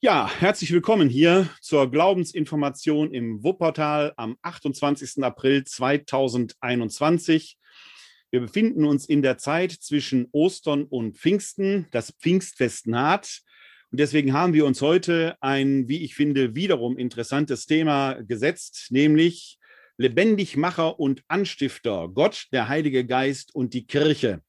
Ja, herzlich willkommen hier zur Glaubensinformation im Wuppertal am 28. April 2021. Wir befinden uns in der Zeit zwischen Ostern und Pfingsten. Das Pfingstfest naht. Und deswegen haben wir uns heute ein, wie ich finde, wiederum interessantes Thema gesetzt, nämlich Lebendigmacher und Anstifter, Gott, der Heilige Geist und die Kirche.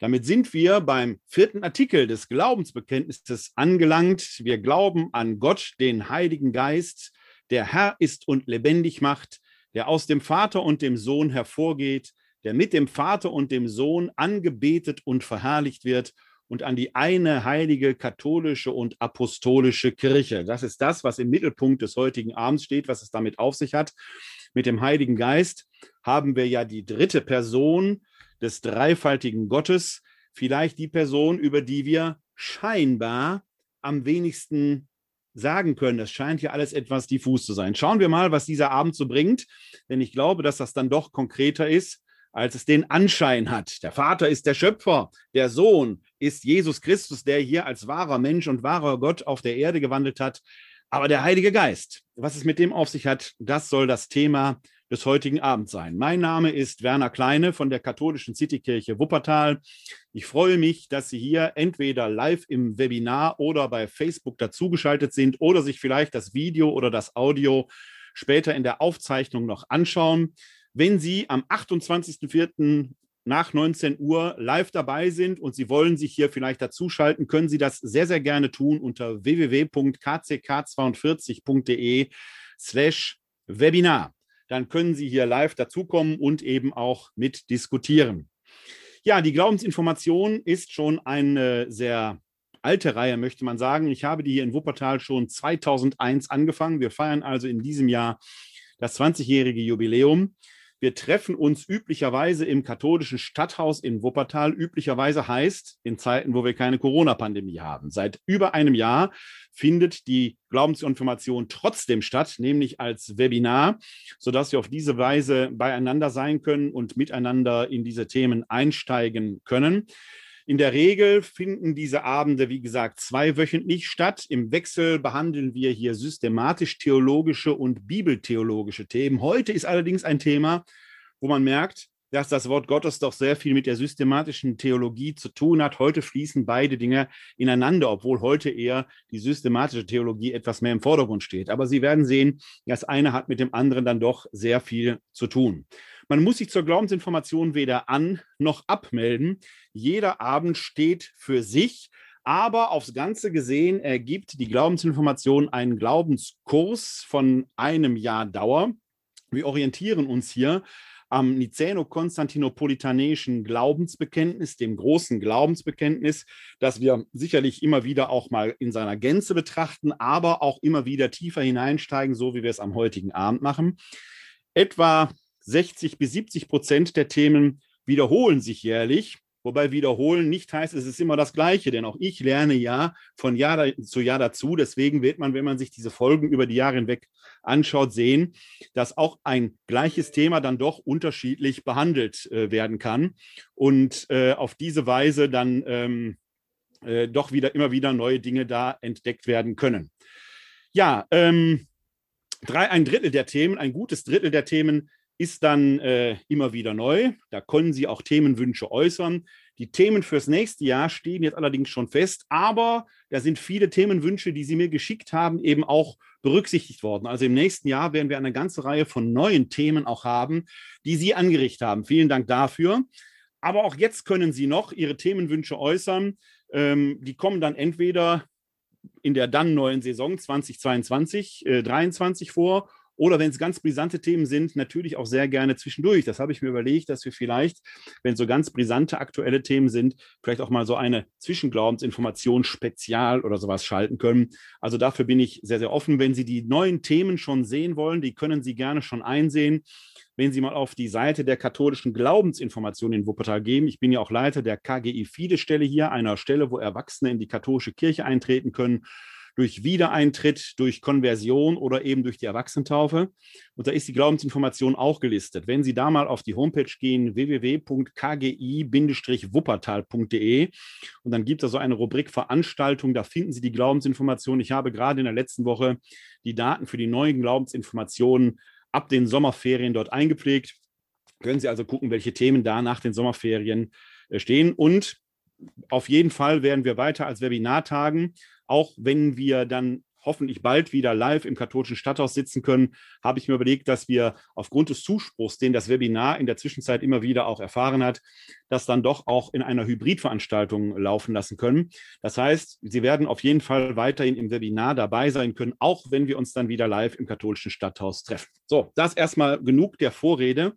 Damit sind wir beim vierten Artikel des Glaubensbekenntnisses angelangt. Wir glauben an Gott, den Heiligen Geist, der Herr ist und lebendig macht, der aus dem Vater und dem Sohn hervorgeht, der mit dem Vater und dem Sohn angebetet und verherrlicht wird und an die eine heilige katholische und apostolische Kirche. Das ist das, was im Mittelpunkt des heutigen Abends steht, was es damit auf sich hat. Mit dem Heiligen Geist haben wir ja die dritte Person des dreifaltigen Gottes, vielleicht die Person, über die wir scheinbar am wenigsten sagen können. Das scheint hier alles etwas diffus zu sein. Schauen wir mal, was dieser Abend so bringt, denn ich glaube, dass das dann doch konkreter ist, als es den Anschein hat. Der Vater ist der Schöpfer, der Sohn ist Jesus Christus, der hier als wahrer Mensch und wahrer Gott auf der Erde gewandelt hat. Aber der Heilige Geist, was es mit dem auf sich hat, das soll das Thema des heutigen Abends sein. Mein Name ist Werner Kleine von der katholischen Citykirche Wuppertal. Ich freue mich, dass Sie hier entweder live im Webinar oder bei Facebook dazugeschaltet sind oder sich vielleicht das Video oder das Audio später in der Aufzeichnung noch anschauen. Wenn Sie am 28.04 nach 19 Uhr live dabei sind und Sie wollen sich hier vielleicht dazuschalten, können Sie das sehr, sehr gerne tun unter www.kck42.de slash Webinar dann können Sie hier live dazukommen und eben auch mitdiskutieren. Ja, die Glaubensinformation ist schon eine sehr alte Reihe, möchte man sagen. Ich habe die hier in Wuppertal schon 2001 angefangen. Wir feiern also in diesem Jahr das 20-jährige Jubiläum. Wir treffen uns üblicherweise im katholischen Stadthaus in Wuppertal. Üblicherweise heißt in Zeiten, wo wir keine Corona-Pandemie haben. Seit über einem Jahr findet die Glaubensinformation trotzdem statt, nämlich als Webinar, sodass wir auf diese Weise beieinander sein können und miteinander in diese Themen einsteigen können. In der Regel finden diese Abende, wie gesagt, zweiwöchentlich statt. Im Wechsel behandeln wir hier systematisch theologische und bibeltheologische Themen. Heute ist allerdings ein Thema, wo man merkt, dass das Wort Gottes doch sehr viel mit der systematischen Theologie zu tun hat. Heute fließen beide Dinge ineinander, obwohl heute eher die systematische Theologie etwas mehr im Vordergrund steht. Aber Sie werden sehen, das eine hat mit dem anderen dann doch sehr viel zu tun. Man muss sich zur Glaubensinformation weder an noch abmelden. Jeder Abend steht für sich. Aber aufs Ganze gesehen ergibt die Glaubensinformation einen Glaubenskurs von einem Jahr Dauer. Wir orientieren uns hier am Nicäno-Konstantinopolitanischen Glaubensbekenntnis, dem großen Glaubensbekenntnis, das wir sicherlich immer wieder auch mal in seiner Gänze betrachten, aber auch immer wieder tiefer hineinsteigen, so wie wir es am heutigen Abend machen. Etwa 60 bis 70 Prozent der Themen wiederholen sich jährlich. Wobei wiederholen nicht heißt, es ist immer das Gleiche, denn auch ich lerne ja von Jahr zu Jahr dazu. Deswegen wird man, wenn man sich diese Folgen über die Jahre hinweg anschaut, sehen, dass auch ein gleiches Thema dann doch unterschiedlich behandelt äh, werden kann und äh, auf diese Weise dann ähm, äh, doch wieder immer wieder neue Dinge da entdeckt werden können. Ja, ähm, drei, ein Drittel der Themen, ein gutes Drittel der Themen ist dann äh, immer wieder neu. Da können Sie auch Themenwünsche äußern. Die Themen fürs nächste Jahr stehen jetzt allerdings schon fest, aber da sind viele Themenwünsche, die Sie mir geschickt haben, eben auch berücksichtigt worden. Also im nächsten Jahr werden wir eine ganze Reihe von neuen Themen auch haben, die Sie angerichtet haben. Vielen Dank dafür. Aber auch jetzt können Sie noch Ihre Themenwünsche äußern. Ähm, die kommen dann entweder in der dann neuen Saison 2022, äh, 23 vor oder wenn es ganz brisante Themen sind, natürlich auch sehr gerne zwischendurch. Das habe ich mir überlegt, dass wir vielleicht, wenn so ganz brisante aktuelle Themen sind, vielleicht auch mal so eine Zwischenglaubensinformation spezial oder sowas schalten können. Also dafür bin ich sehr, sehr offen. Wenn Sie die neuen Themen schon sehen wollen, die können Sie gerne schon einsehen wenn Sie mal auf die Seite der katholischen Glaubensinformation in Wuppertal gehen. Ich bin ja auch Leiter der KGI Fide-Stelle hier, einer Stelle, wo Erwachsene in die katholische Kirche eintreten können durch Wiedereintritt, durch Konversion oder eben durch die Erwachsenentaufe. Und da ist die Glaubensinformation auch gelistet. Wenn Sie da mal auf die Homepage gehen, www.kgi-wuppertal.de und dann gibt es so eine Rubrik Veranstaltung, da finden Sie die Glaubensinformation. Ich habe gerade in der letzten Woche die Daten für die neuen Glaubensinformationen ab den Sommerferien dort eingepflegt. Können Sie also gucken, welche Themen da nach den Sommerferien äh, stehen. Und auf jeden Fall werden wir weiter als Webinar tagen, auch wenn wir dann hoffentlich bald wieder live im katholischen Stadthaus sitzen können, habe ich mir überlegt, dass wir aufgrund des Zuspruchs, den das Webinar in der Zwischenzeit immer wieder auch erfahren hat, das dann doch auch in einer Hybridveranstaltung laufen lassen können. Das heißt, Sie werden auf jeden Fall weiterhin im Webinar dabei sein können, auch wenn wir uns dann wieder live im katholischen Stadthaus treffen. So, das erstmal genug der Vorrede,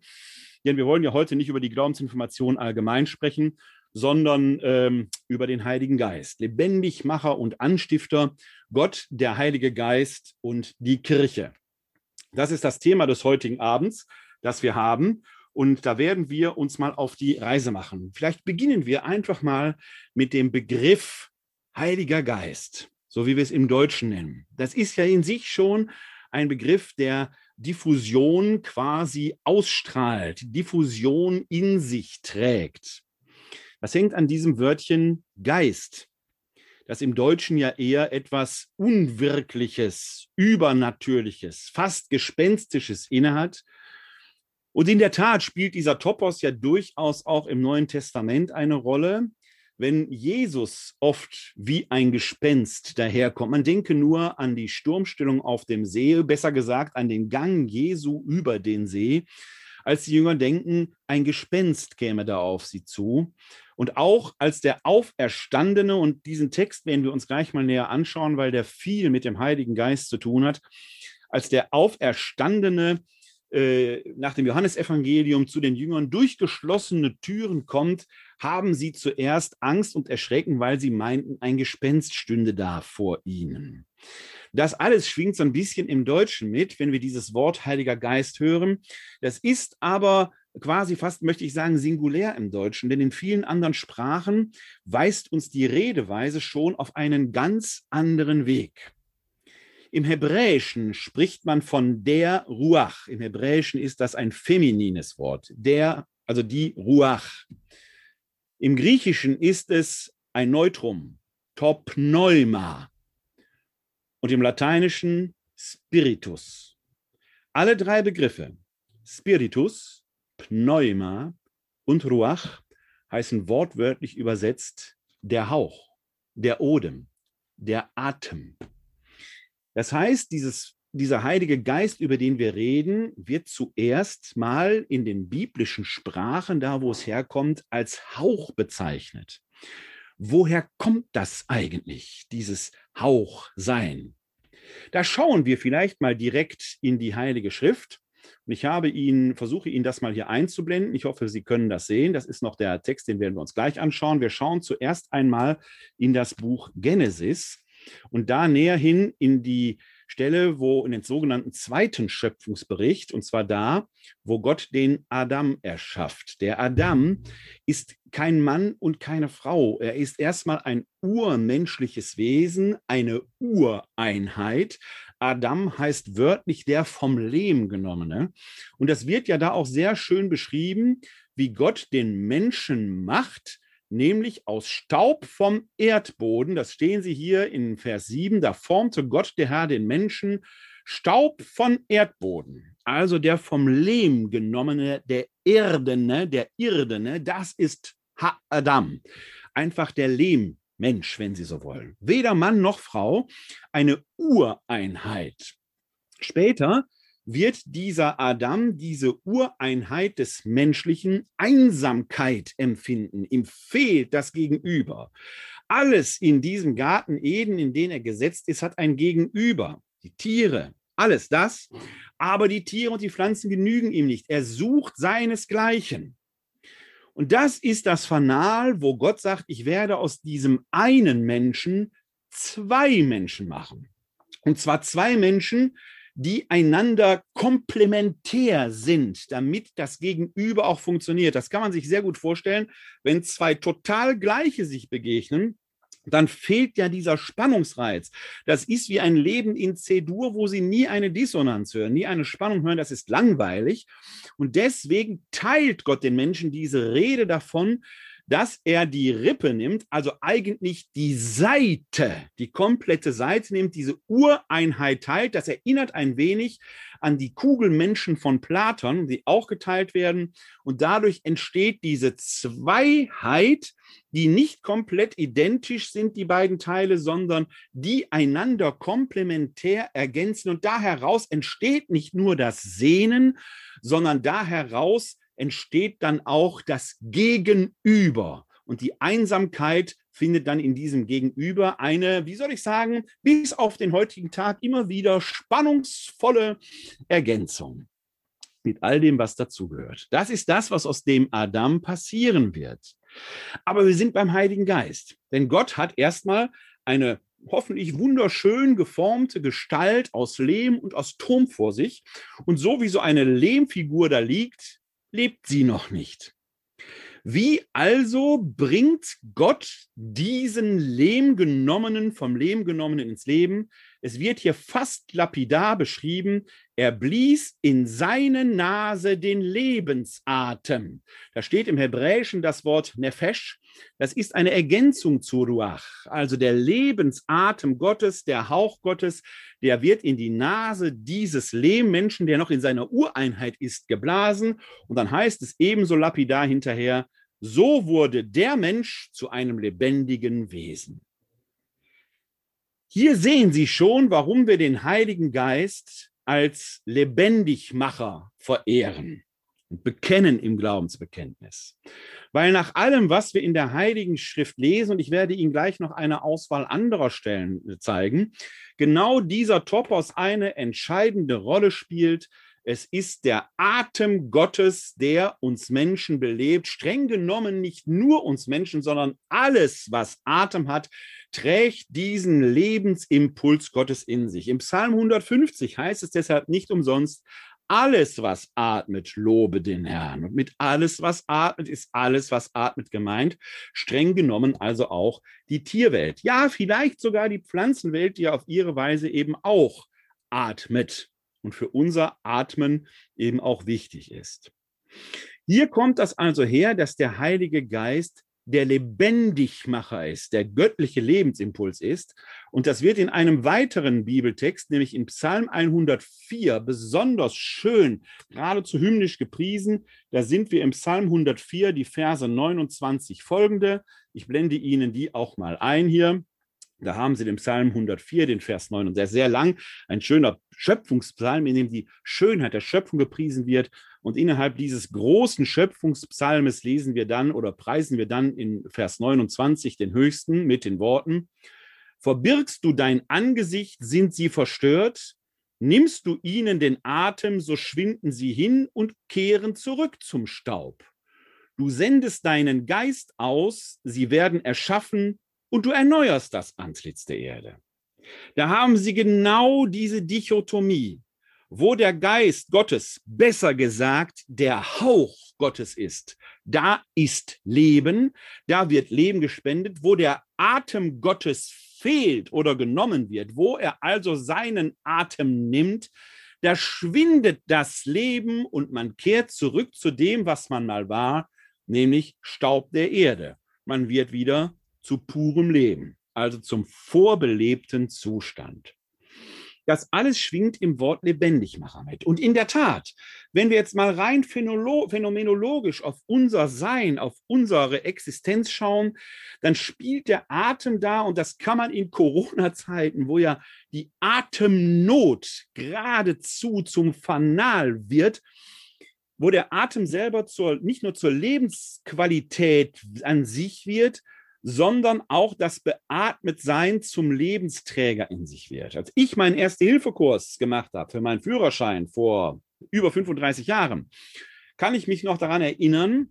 denn wir wollen ja heute nicht über die Glaubensinformation allgemein sprechen, sondern ähm, über den Heiligen Geist. Lebendigmacher und Anstifter, Gott, der Heilige Geist und die Kirche. Das ist das Thema des heutigen Abends, das wir haben. Und da werden wir uns mal auf die Reise machen. Vielleicht beginnen wir einfach mal mit dem Begriff Heiliger Geist, so wie wir es im Deutschen nennen. Das ist ja in sich schon ein Begriff, der Diffusion quasi ausstrahlt, Diffusion in sich trägt. Das hängt an diesem Wörtchen Geist, das im Deutschen ja eher etwas Unwirkliches, Übernatürliches, fast Gespenstisches innehat. Und in der Tat spielt dieser Topos ja durchaus auch im Neuen Testament eine Rolle, wenn Jesus oft wie ein Gespenst daherkommt. Man denke nur an die Sturmstellung auf dem See, besser gesagt an den Gang Jesu über den See, als die Jünger denken, ein Gespenst käme da auf sie zu. Und auch als der Auferstandene, und diesen Text werden wir uns gleich mal näher anschauen, weil der viel mit dem Heiligen Geist zu tun hat, als der Auferstandene äh, nach dem Johannesevangelium zu den Jüngern durch geschlossene Türen kommt, haben sie zuerst Angst und Erschrecken, weil sie meinten, ein Gespenst stünde da vor ihnen. Das alles schwingt so ein bisschen im Deutschen mit, wenn wir dieses Wort Heiliger Geist hören. Das ist aber quasi fast, möchte ich sagen, singulär im Deutschen, denn in vielen anderen Sprachen weist uns die Redeweise schon auf einen ganz anderen Weg. Im Hebräischen spricht man von der Ruach. Im Hebräischen ist das ein feminines Wort. Der, also die Ruach. Im Griechischen ist es ein Neutrum, Topneuma. Und im Lateinischen Spiritus. Alle drei Begriffe, Spiritus, Pneuma und Ruach heißen wortwörtlich übersetzt der Hauch, der Odem, der Atem. Das heißt, dieses, dieser Heilige Geist, über den wir reden, wird zuerst mal in den biblischen Sprachen, da wo es herkommt, als Hauch bezeichnet. Woher kommt das eigentlich, dieses Hauchsein? Da schauen wir vielleicht mal direkt in die Heilige Schrift und ich habe ihn, versuche ihn das mal hier einzublenden. Ich hoffe, Sie können das sehen. Das ist noch der Text, den werden wir uns gleich anschauen. Wir schauen zuerst einmal in das Buch Genesis und da näher hin in die Stelle, wo in den sogenannten zweiten Schöpfungsbericht, und zwar da, wo Gott den Adam erschafft. Der Adam ist kein Mann und keine Frau. Er ist erstmal ein urmenschliches Wesen, eine Ureinheit, Adam heißt wörtlich der vom Lehm genommene. Und das wird ja da auch sehr schön beschrieben, wie Gott den Menschen macht, nämlich aus Staub vom Erdboden. Das stehen Sie hier in Vers 7. Da formte Gott, der Herr, den Menschen Staub von Erdboden. Also der vom Lehm genommene, der Erdene, der Irdene, das ist Ha-Adam. Einfach der Lehm Mensch, wenn Sie so wollen. Weder Mann noch Frau, eine Ureinheit. Später wird dieser Adam, diese Ureinheit des Menschlichen, Einsamkeit empfinden. Ihm fehlt das Gegenüber. Alles in diesem Garten Eden, in den er gesetzt ist, hat ein Gegenüber. Die Tiere, alles das. Aber die Tiere und die Pflanzen genügen ihm nicht. Er sucht seinesgleichen. Und das ist das Fanal, wo Gott sagt, ich werde aus diesem einen Menschen zwei Menschen machen. Und zwar zwei Menschen, die einander komplementär sind, damit das Gegenüber auch funktioniert. Das kann man sich sehr gut vorstellen, wenn zwei total gleiche sich begegnen, dann fehlt ja dieser Spannungsreiz. Das ist wie ein Leben in C-Dur, wo Sie nie eine Dissonanz hören, nie eine Spannung hören. Das ist langweilig. Und deswegen teilt Gott den Menschen diese Rede davon, dass er die Rippe nimmt, also eigentlich die Seite, die komplette Seite nimmt, diese Ureinheit teilt. Das erinnert ein wenig an die Kugelmenschen von Platon, die auch geteilt werden. Und dadurch entsteht diese Zweiheit, die nicht komplett identisch sind, die beiden Teile, sondern die einander komplementär ergänzen. Und da heraus entsteht nicht nur das Sehnen, sondern da heraus entsteht dann auch das Gegenüber. Und die Einsamkeit findet dann in diesem Gegenüber eine, wie soll ich sagen, bis auf den heutigen Tag immer wieder spannungsvolle Ergänzung mit all dem, was dazugehört. Das ist das, was aus dem Adam passieren wird. Aber wir sind beim Heiligen Geist, denn Gott hat erstmal eine hoffentlich wunderschön geformte Gestalt aus Lehm und aus Turm vor sich. Und so wie so eine Lehmfigur da liegt, lebt sie noch nicht. Wie also bringt Gott diesen Lehmgenommenen vom Lehmgenommenen ins Leben? Es wird hier fast lapidar beschrieben, er blies in seine Nase den Lebensatem. Da steht im Hebräischen das Wort Nefesh. Das ist eine Ergänzung zu Ruach, also der Lebensatem Gottes, der Hauch Gottes, der wird in die Nase dieses Lehmmenschen, der noch in seiner Ureinheit ist, geblasen. Und dann heißt es ebenso lapidar hinterher, so wurde der Mensch zu einem lebendigen Wesen. Hier sehen Sie schon, warum wir den Heiligen Geist als Lebendigmacher verehren und bekennen im Glaubensbekenntnis. Weil nach allem, was wir in der Heiligen Schrift lesen, und ich werde Ihnen gleich noch eine Auswahl anderer Stellen zeigen, genau dieser Topos eine entscheidende Rolle spielt, es ist der Atem Gottes, der uns Menschen belebt. Streng genommen nicht nur uns Menschen, sondern alles, was Atem hat, trägt diesen Lebensimpuls Gottes in sich. Im Psalm 150 heißt es deshalb nicht umsonst, alles, was atmet, lobe den Herrn. Und mit alles, was atmet, ist alles, was atmet gemeint. Streng genommen also auch die Tierwelt. Ja, vielleicht sogar die Pflanzenwelt, die auf ihre Weise eben auch atmet und für unser Atmen eben auch wichtig ist. Hier kommt das also her, dass der Heilige Geist der Lebendigmacher ist, der göttliche Lebensimpuls ist. Und das wird in einem weiteren Bibeltext, nämlich in Psalm 104, besonders schön, geradezu hymnisch gepriesen. Da sind wir im Psalm 104, die Verse 29 folgende. Ich blende Ihnen die auch mal ein hier. Da haben Sie den Psalm 104, den Vers 9 und der ist sehr lang, ein schöner Schöpfungspsalm, in dem die Schönheit der Schöpfung gepriesen wird. Und innerhalb dieses großen Schöpfungspsalmes lesen wir dann oder preisen wir dann in Vers 29 den Höchsten mit den Worten, Verbirgst du dein Angesicht, sind sie verstört, nimmst du ihnen den Atem, so schwinden sie hin und kehren zurück zum Staub. Du sendest deinen Geist aus, sie werden erschaffen, und du erneuerst das Antlitz der Erde. Da haben sie genau diese Dichotomie, wo der Geist Gottes, besser gesagt, der Hauch Gottes ist. Da ist Leben, da wird Leben gespendet, wo der Atem Gottes fehlt oder genommen wird, wo er also seinen Atem nimmt, da schwindet das Leben und man kehrt zurück zu dem, was man mal war, nämlich Staub der Erde. Man wird wieder zu purem Leben, also zum vorbelebten Zustand. Das alles schwingt im Wort Lebendigmacher mit. Und in der Tat, wenn wir jetzt mal rein phänomenologisch auf unser Sein, auf unsere Existenz schauen, dann spielt der Atem da, und das kann man in Corona-Zeiten, wo ja die Atemnot geradezu zum Fanal wird, wo der Atem selber zur, nicht nur zur Lebensqualität an sich wird, sondern auch das Beatmetsein zum Lebensträger in sich wird. Als ich meinen Erste-Hilfe-Kurs gemacht habe für meinen Führerschein vor über 35 Jahren, kann ich mich noch daran erinnern,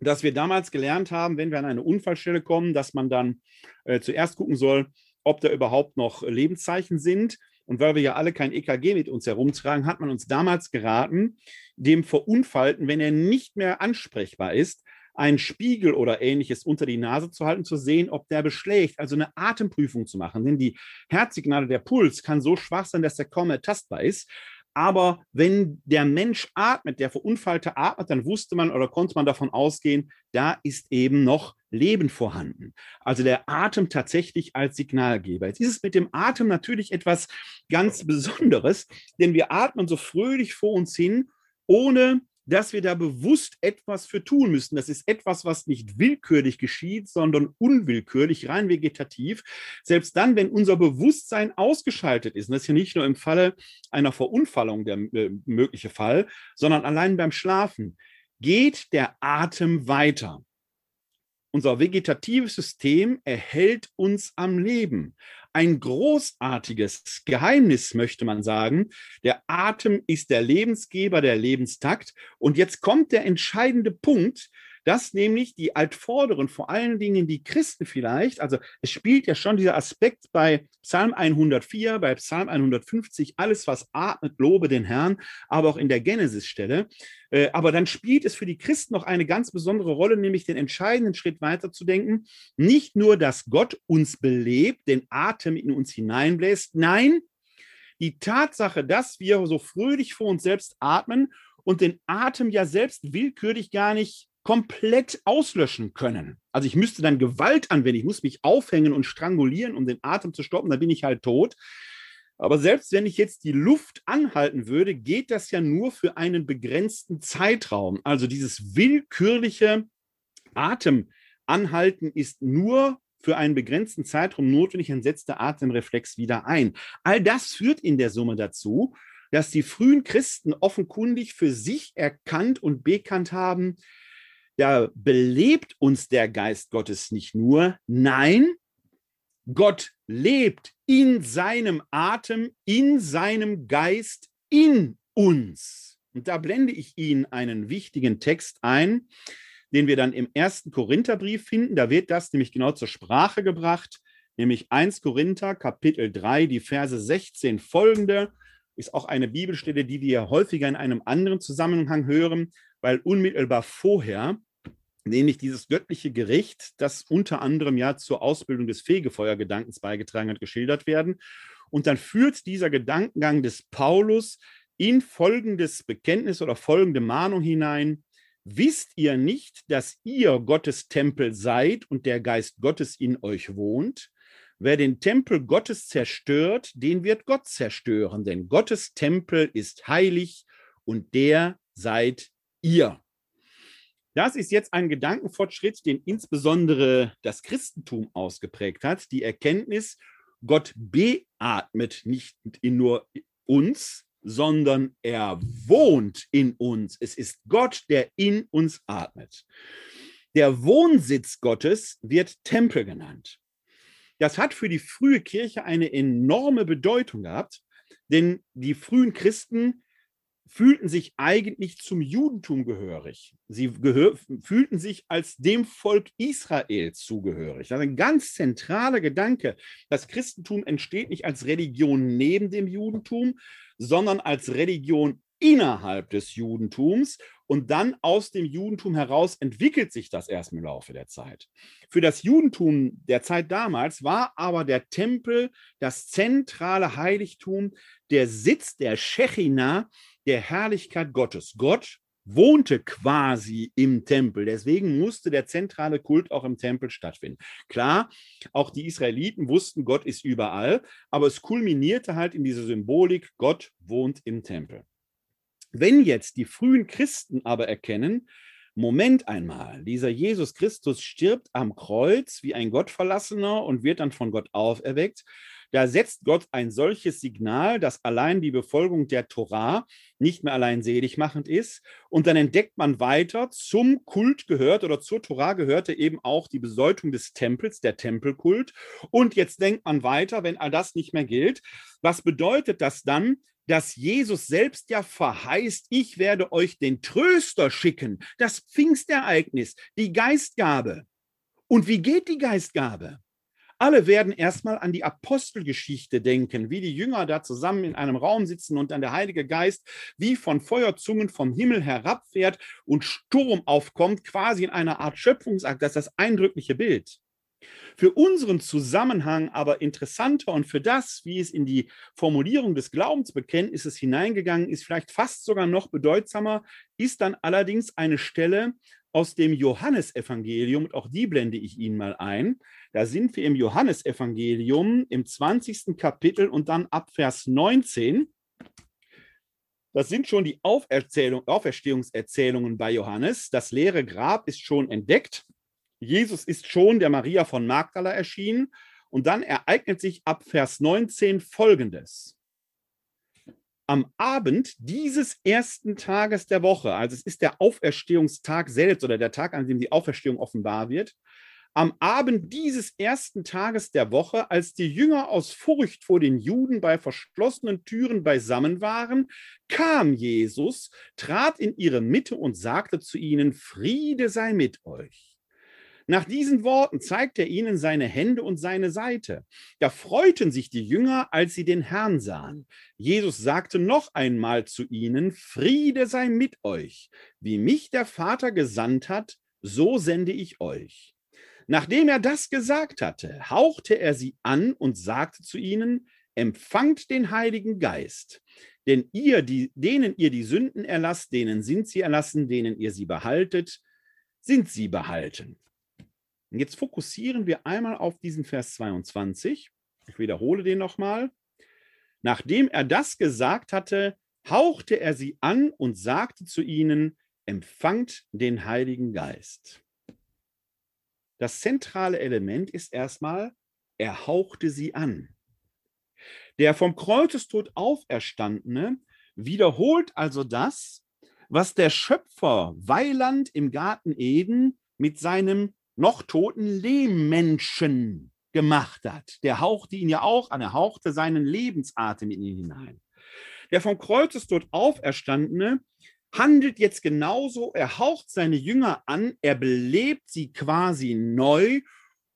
dass wir damals gelernt haben, wenn wir an eine Unfallstelle kommen, dass man dann äh, zuerst gucken soll, ob da überhaupt noch Lebenszeichen sind. Und weil wir ja alle kein EKG mit uns herumtragen, hat man uns damals geraten, dem Verunfallten, wenn er nicht mehr ansprechbar ist, einen Spiegel oder ähnliches unter die Nase zu halten, zu sehen, ob der beschlägt, also eine Atemprüfung zu machen. Denn die Herzsignale, der Puls kann so schwach sein, dass der kaum ertastbar ist. Aber wenn der Mensch atmet, der Verunfallte atmet, dann wusste man oder konnte man davon ausgehen, da ist eben noch Leben vorhanden. Also der Atem tatsächlich als Signalgeber. Jetzt ist es mit dem Atem natürlich etwas ganz Besonderes, denn wir atmen so fröhlich vor uns hin, ohne dass wir da bewusst etwas für tun müssen. Das ist etwas, was nicht willkürlich geschieht, sondern unwillkürlich, rein vegetativ. Selbst dann, wenn unser Bewusstsein ausgeschaltet ist, und das ist ja nicht nur im Falle einer Verunfallung der äh, mögliche Fall, sondern allein beim Schlafen, geht der Atem weiter. Unser vegetatives System erhält uns am Leben ein großartiges Geheimnis, möchte man sagen. Der Atem ist der Lebensgeber, der Lebenstakt. Und jetzt kommt der entscheidende Punkt, dass nämlich die Altvorderen, vor allen Dingen die Christen vielleicht, also es spielt ja schon dieser Aspekt bei Psalm 104, bei Psalm 150, alles was atmet, lobe den Herrn, aber auch in der Genesis-Stelle. Äh, aber dann spielt es für die Christen noch eine ganz besondere Rolle, nämlich den entscheidenden Schritt weiterzudenken. Nicht nur, dass Gott uns belebt, den Atem in uns hineinbläst, nein, die Tatsache, dass wir so fröhlich vor uns selbst atmen und den Atem ja selbst willkürlich gar nicht komplett auslöschen können. Also ich müsste dann Gewalt anwenden, ich muss mich aufhängen und strangulieren, um den Atem zu stoppen, dann bin ich halt tot. Aber selbst wenn ich jetzt die Luft anhalten würde, geht das ja nur für einen begrenzten Zeitraum. Also dieses willkürliche Atemanhalten ist nur für einen begrenzten Zeitraum notwendig, dann setzt der Atemreflex wieder ein. All das führt in der Summe dazu, dass die frühen Christen offenkundig für sich erkannt und bekannt haben, da belebt uns der Geist Gottes nicht nur, nein, Gott lebt in seinem Atem, in seinem Geist, in uns. Und da blende ich Ihnen einen wichtigen Text ein, den wir dann im ersten Korintherbrief finden. Da wird das nämlich genau zur Sprache gebracht, nämlich 1 Korinther, Kapitel 3, die Verse 16 folgende. Ist auch eine Bibelstelle, die wir häufiger in einem anderen Zusammenhang hören, weil unmittelbar vorher nämlich dieses göttliche Gericht, das unter anderem ja zur Ausbildung des Fegefeuergedankens beigetragen hat, geschildert werden. Und dann führt dieser Gedankengang des Paulus in folgendes Bekenntnis oder folgende Mahnung hinein. Wisst ihr nicht, dass ihr Gottes Tempel seid und der Geist Gottes in euch wohnt? Wer den Tempel Gottes zerstört, den wird Gott zerstören, denn Gottes Tempel ist heilig und der seid ihr. Das ist jetzt ein Gedankenfortschritt, den insbesondere das Christentum ausgeprägt hat. Die Erkenntnis, Gott beatmet nicht in nur uns, sondern er wohnt in uns. Es ist Gott, der in uns atmet. Der Wohnsitz Gottes wird Tempel genannt. Das hat für die frühe Kirche eine enorme Bedeutung gehabt, denn die frühen Christen fühlten sich eigentlich zum Judentum gehörig. Sie gehör, fühlten sich als dem Volk Israel zugehörig. Das ist ein ganz zentraler Gedanke. Das Christentum entsteht nicht als Religion neben dem Judentum, sondern als Religion innerhalb des Judentums und dann aus dem Judentum heraus entwickelt sich das erst im Laufe der Zeit. Für das Judentum der Zeit damals war aber der Tempel das zentrale Heiligtum, der Sitz der Shechina, der Herrlichkeit Gottes. Gott wohnte quasi im Tempel. Deswegen musste der zentrale Kult auch im Tempel stattfinden. Klar, auch die Israeliten wussten, Gott ist überall, aber es kulminierte halt in dieser Symbolik, Gott wohnt im Tempel. Wenn jetzt die frühen Christen aber erkennen, Moment einmal, dieser Jesus Christus stirbt am Kreuz wie ein Gottverlassener und wird dann von Gott auferweckt, da setzt Gott ein solches Signal, dass allein die Befolgung der Torah nicht mehr allein seligmachend ist. Und dann entdeckt man weiter, zum Kult gehört oder zur Torah gehörte eben auch die Bedeutung des Tempels, der Tempelkult. Und jetzt denkt man weiter, wenn all das nicht mehr gilt, was bedeutet das dann? Dass Jesus selbst ja verheißt, ich werde euch den Tröster schicken, das Pfingstereignis, die Geistgabe. Und wie geht die Geistgabe? Alle werden erstmal an die Apostelgeschichte denken, wie die Jünger da zusammen in einem Raum sitzen und dann der Heilige Geist wie von Feuerzungen vom Himmel herabfährt und Sturm aufkommt, quasi in einer Art Schöpfungsakt. Das ist das eindrückliche Bild. Für unseren Zusammenhang aber interessanter und für das, wie es in die Formulierung des Glaubensbekenntnisses hineingegangen ist, vielleicht fast sogar noch bedeutsamer, ist dann allerdings eine Stelle aus dem Johannesevangelium, und auch die blende ich Ihnen mal ein. Da sind wir im Johannesevangelium im 20. Kapitel und dann ab Vers 19. Das sind schon die Auferstehungserzählungen bei Johannes. Das leere Grab ist schon entdeckt. Jesus ist schon der Maria von Magdala erschienen. Und dann ereignet sich ab Vers 19 Folgendes am Abend dieses ersten Tages der Woche, also es ist der Auferstehungstag selbst oder der Tag, an dem die Auferstehung offenbar wird, am Abend dieses ersten Tages der Woche, als die Jünger aus Furcht vor den Juden bei verschlossenen Türen beisammen waren, kam Jesus, trat in ihre Mitte und sagte zu ihnen, Friede sei mit euch. Nach diesen Worten zeigt er ihnen seine Hände und seine Seite. Da freuten sich die Jünger, als sie den Herrn sahen. Jesus sagte noch einmal zu ihnen, Friede sei mit euch. Wie mich der Vater gesandt hat, so sende ich euch. Nachdem er das gesagt hatte, hauchte er sie an und sagte zu ihnen, empfangt den Heiligen Geist. Denn ihr, die, denen ihr die Sünden erlasst, denen sind sie erlassen, denen ihr sie behaltet, sind sie behalten. Und jetzt fokussieren wir einmal auf diesen Vers 22. Ich wiederhole den nochmal. Nachdem er das gesagt hatte, hauchte er sie an und sagte zu ihnen, empfangt den Heiligen Geist. Das zentrale Element ist erstmal, er hauchte sie an. Der vom Kreuzestod auferstandene wiederholt also das, was der Schöpfer Weiland im Garten Eden mit seinem noch toten Lehmmenschen gemacht hat. Der hauchte ihn ja auch an, er hauchte seinen Lebensatem in ihn hinein. Der vom Kreuzestod auferstandene handelt jetzt genauso, er haucht seine Jünger an, er belebt sie quasi neu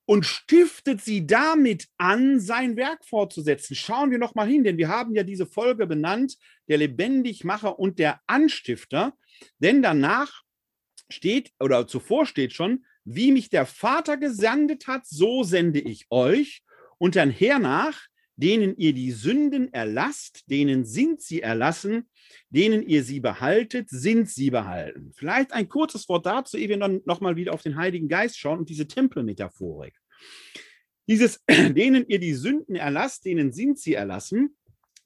und stiftet sie damit an, sein Werk fortzusetzen. Schauen wir noch mal hin, denn wir haben ja diese Folge benannt, der Lebendigmacher und der Anstifter, denn danach steht oder zuvor steht schon, wie mich der Vater gesandet hat, so sende ich euch. Und dann hernach, denen ihr die Sünden erlasst, denen sind sie erlassen, denen ihr sie behaltet, sind sie behalten. Vielleicht ein kurzes Wort dazu, ehe wir dann nochmal wieder auf den Heiligen Geist schauen und diese Tempelmetaphorik. Dieses, denen ihr die Sünden erlasst, denen sind sie erlassen,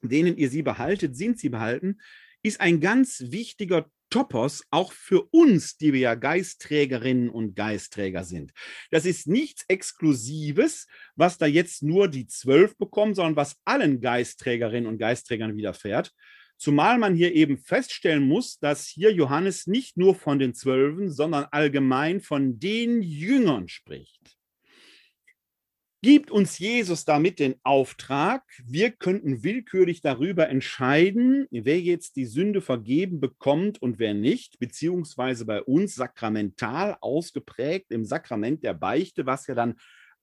denen ihr sie behaltet, sind sie behalten, ist ein ganz wichtiger Topos auch für uns, die wir ja Geistträgerinnen und Geistträger sind. Das ist nichts Exklusives, was da jetzt nur die zwölf bekommen, sondern was allen Geistträgerinnen und Geistträgern widerfährt. Zumal man hier eben feststellen muss, dass hier Johannes nicht nur von den Zwölfen, sondern allgemein von den Jüngern spricht gibt uns Jesus damit den Auftrag, wir könnten willkürlich darüber entscheiden, wer jetzt die Sünde vergeben bekommt und wer nicht, beziehungsweise bei uns sakramental ausgeprägt im Sakrament der Beichte, was ja dann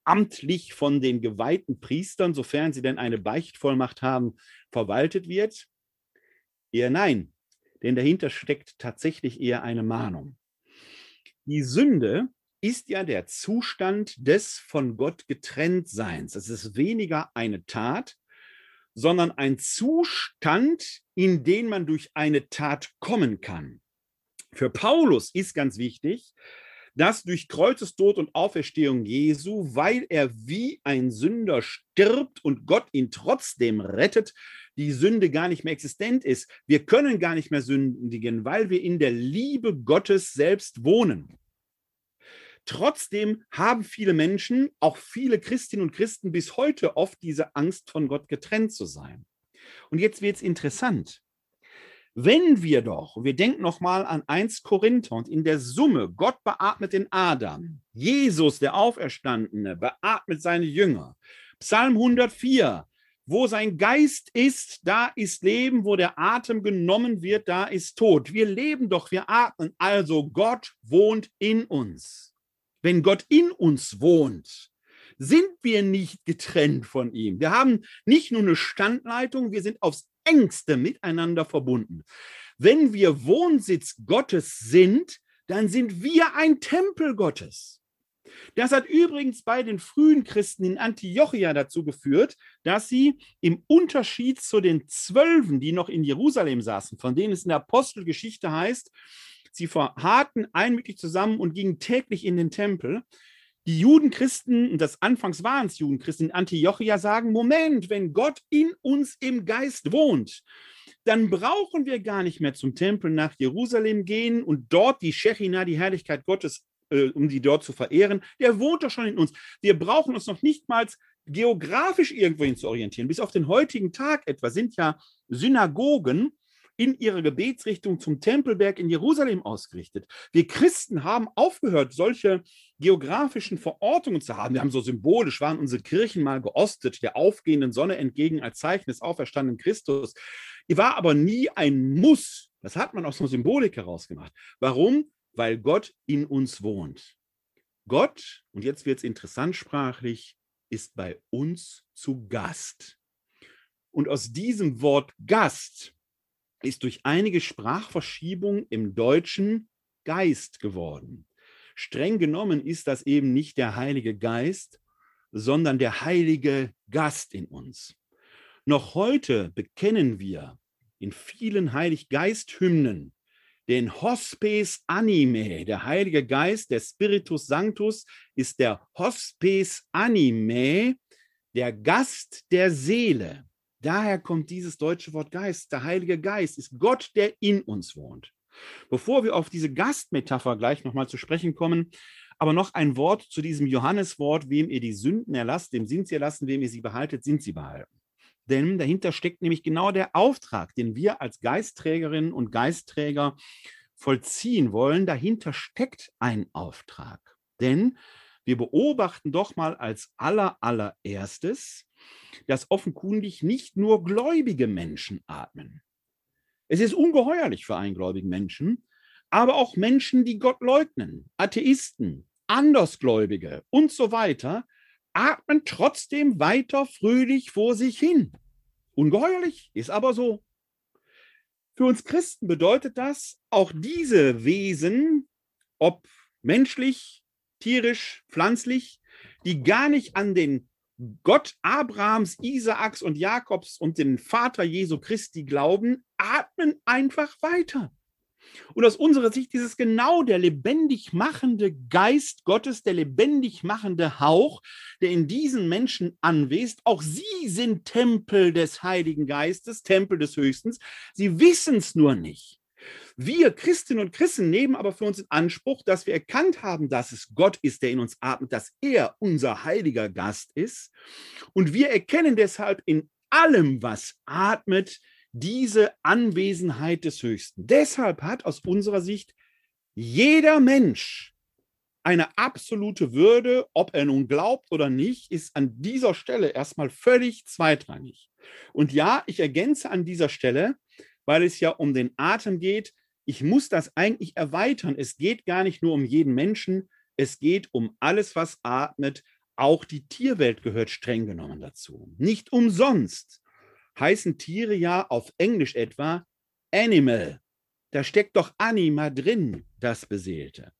amtlich von den geweihten Priestern, sofern sie denn eine Beichtvollmacht haben, verwaltet wird? Eher nein, denn dahinter steckt tatsächlich eher eine Mahnung. Die Sünde ist ja der Zustand des von Gott getrennt Seins. Es ist weniger eine Tat, sondern ein Zustand, in den man durch eine Tat kommen kann. Für Paulus ist ganz wichtig, dass durch Kreuzestod und Auferstehung Jesu, weil er wie ein Sünder stirbt und Gott ihn trotzdem rettet, die Sünde gar nicht mehr existent ist. Wir können gar nicht mehr sündigen, weil wir in der Liebe Gottes selbst wohnen. Trotzdem haben viele Menschen, auch viele Christinnen und Christen bis heute oft diese Angst von Gott getrennt zu sein. Und jetzt wird es interessant. Wenn wir doch, wir denken nochmal an 1 Korinther und in der Summe, Gott beatmet den Adam, Jesus, der Auferstandene, beatmet seine Jünger. Psalm 104, wo sein Geist ist, da ist Leben, wo der Atem genommen wird, da ist Tod. Wir leben doch, wir atmen, also Gott wohnt in uns wenn Gott in uns wohnt, sind wir nicht getrennt von ihm. Wir haben nicht nur eine Standleitung, wir sind aufs engste miteinander verbunden. Wenn wir Wohnsitz Gottes sind, dann sind wir ein Tempel Gottes. Das hat übrigens bei den frühen Christen in Antiochia dazu geführt, dass sie im Unterschied zu den Zwölfen, die noch in Jerusalem saßen, von denen es in der Apostelgeschichte heißt, sie verharrten einmütig zusammen und gingen täglich in den Tempel. Die Judenchristen, und das anfangs waren es Judenchristen in Antiochia, sagen, Moment, wenn Gott in uns im Geist wohnt, dann brauchen wir gar nicht mehr zum Tempel nach Jerusalem gehen und dort die Shechina, die Herrlichkeit Gottes, äh, um die dort zu verehren. Der wohnt doch schon in uns. Wir brauchen uns noch nicht mal geografisch irgendwohin zu orientieren. Bis auf den heutigen Tag etwa sind ja Synagogen in ihrer Gebetsrichtung zum Tempelberg in Jerusalem ausgerichtet. Wir Christen haben aufgehört, solche geografischen Verortungen zu haben. Wir haben so symbolisch, waren unsere Kirchen mal geostet, der aufgehenden Sonne entgegen als Zeichen des auferstandenen Christus. War aber nie ein Muss. Das hat man aus einer Symbolik herausgemacht. Warum? Weil Gott in uns wohnt. Gott, und jetzt wird es interessant sprachlich, ist bei uns zu Gast. Und aus diesem Wort Gast ist durch einige Sprachverschiebungen im Deutschen Geist geworden. Streng genommen ist das eben nicht der Heilige Geist, sondern der Heilige Gast in uns. Noch heute bekennen wir in vielen Heiliggeist-Hymnen den Hospes Anime. Der Heilige Geist, der Spiritus Sanctus, ist der Hospes Anime, der Gast der Seele. Daher kommt dieses deutsche Wort Geist. Der Heilige Geist ist Gott, der in uns wohnt. Bevor wir auf diese Gastmetapher gleich nochmal zu sprechen kommen, aber noch ein Wort zu diesem Johanneswort, wem ihr die Sünden erlasst, dem sind sie erlassen, wem ihr sie behaltet, sind sie behalten. Denn dahinter steckt nämlich genau der Auftrag, den wir als Geistträgerinnen und Geistträger vollziehen wollen. Dahinter steckt ein Auftrag. Denn wir beobachten doch mal als aller, allererstes, dass offenkundig nicht nur gläubige Menschen atmen. Es ist ungeheuerlich für einen gläubigen Menschen, aber auch Menschen, die Gott leugnen, Atheisten, Andersgläubige und so weiter, atmen trotzdem weiter fröhlich vor sich hin. Ungeheuerlich, ist aber so. Für uns Christen bedeutet das, auch diese Wesen, ob menschlich, tierisch, pflanzlich, die gar nicht an den Gott Abrahams, Isaaks und Jakobs und den Vater Jesu Christi glauben, atmen einfach weiter. Und aus unserer Sicht ist es genau der lebendig machende Geist Gottes, der lebendig machende Hauch, der in diesen Menschen anwesend. Auch sie sind Tempel des Heiligen Geistes, Tempel des Höchstens. Sie wissen es nur nicht. Wir Christinnen und Christen nehmen aber für uns in Anspruch, dass wir erkannt haben, dass es Gott ist, der in uns atmet, dass er unser heiliger Gast ist. Und wir erkennen deshalb in allem, was atmet, diese Anwesenheit des Höchsten. Deshalb hat aus unserer Sicht jeder Mensch eine absolute Würde, ob er nun glaubt oder nicht, ist an dieser Stelle erstmal völlig zweitrangig. Und ja, ich ergänze an dieser Stelle, weil es ja um den Atem geht. Ich muss das eigentlich erweitern. Es geht gar nicht nur um jeden Menschen, es geht um alles, was atmet. Auch die Tierwelt gehört streng genommen dazu. Nicht umsonst heißen Tiere ja auf Englisch etwa Animal. Da steckt doch Anima drin, das Beseelte.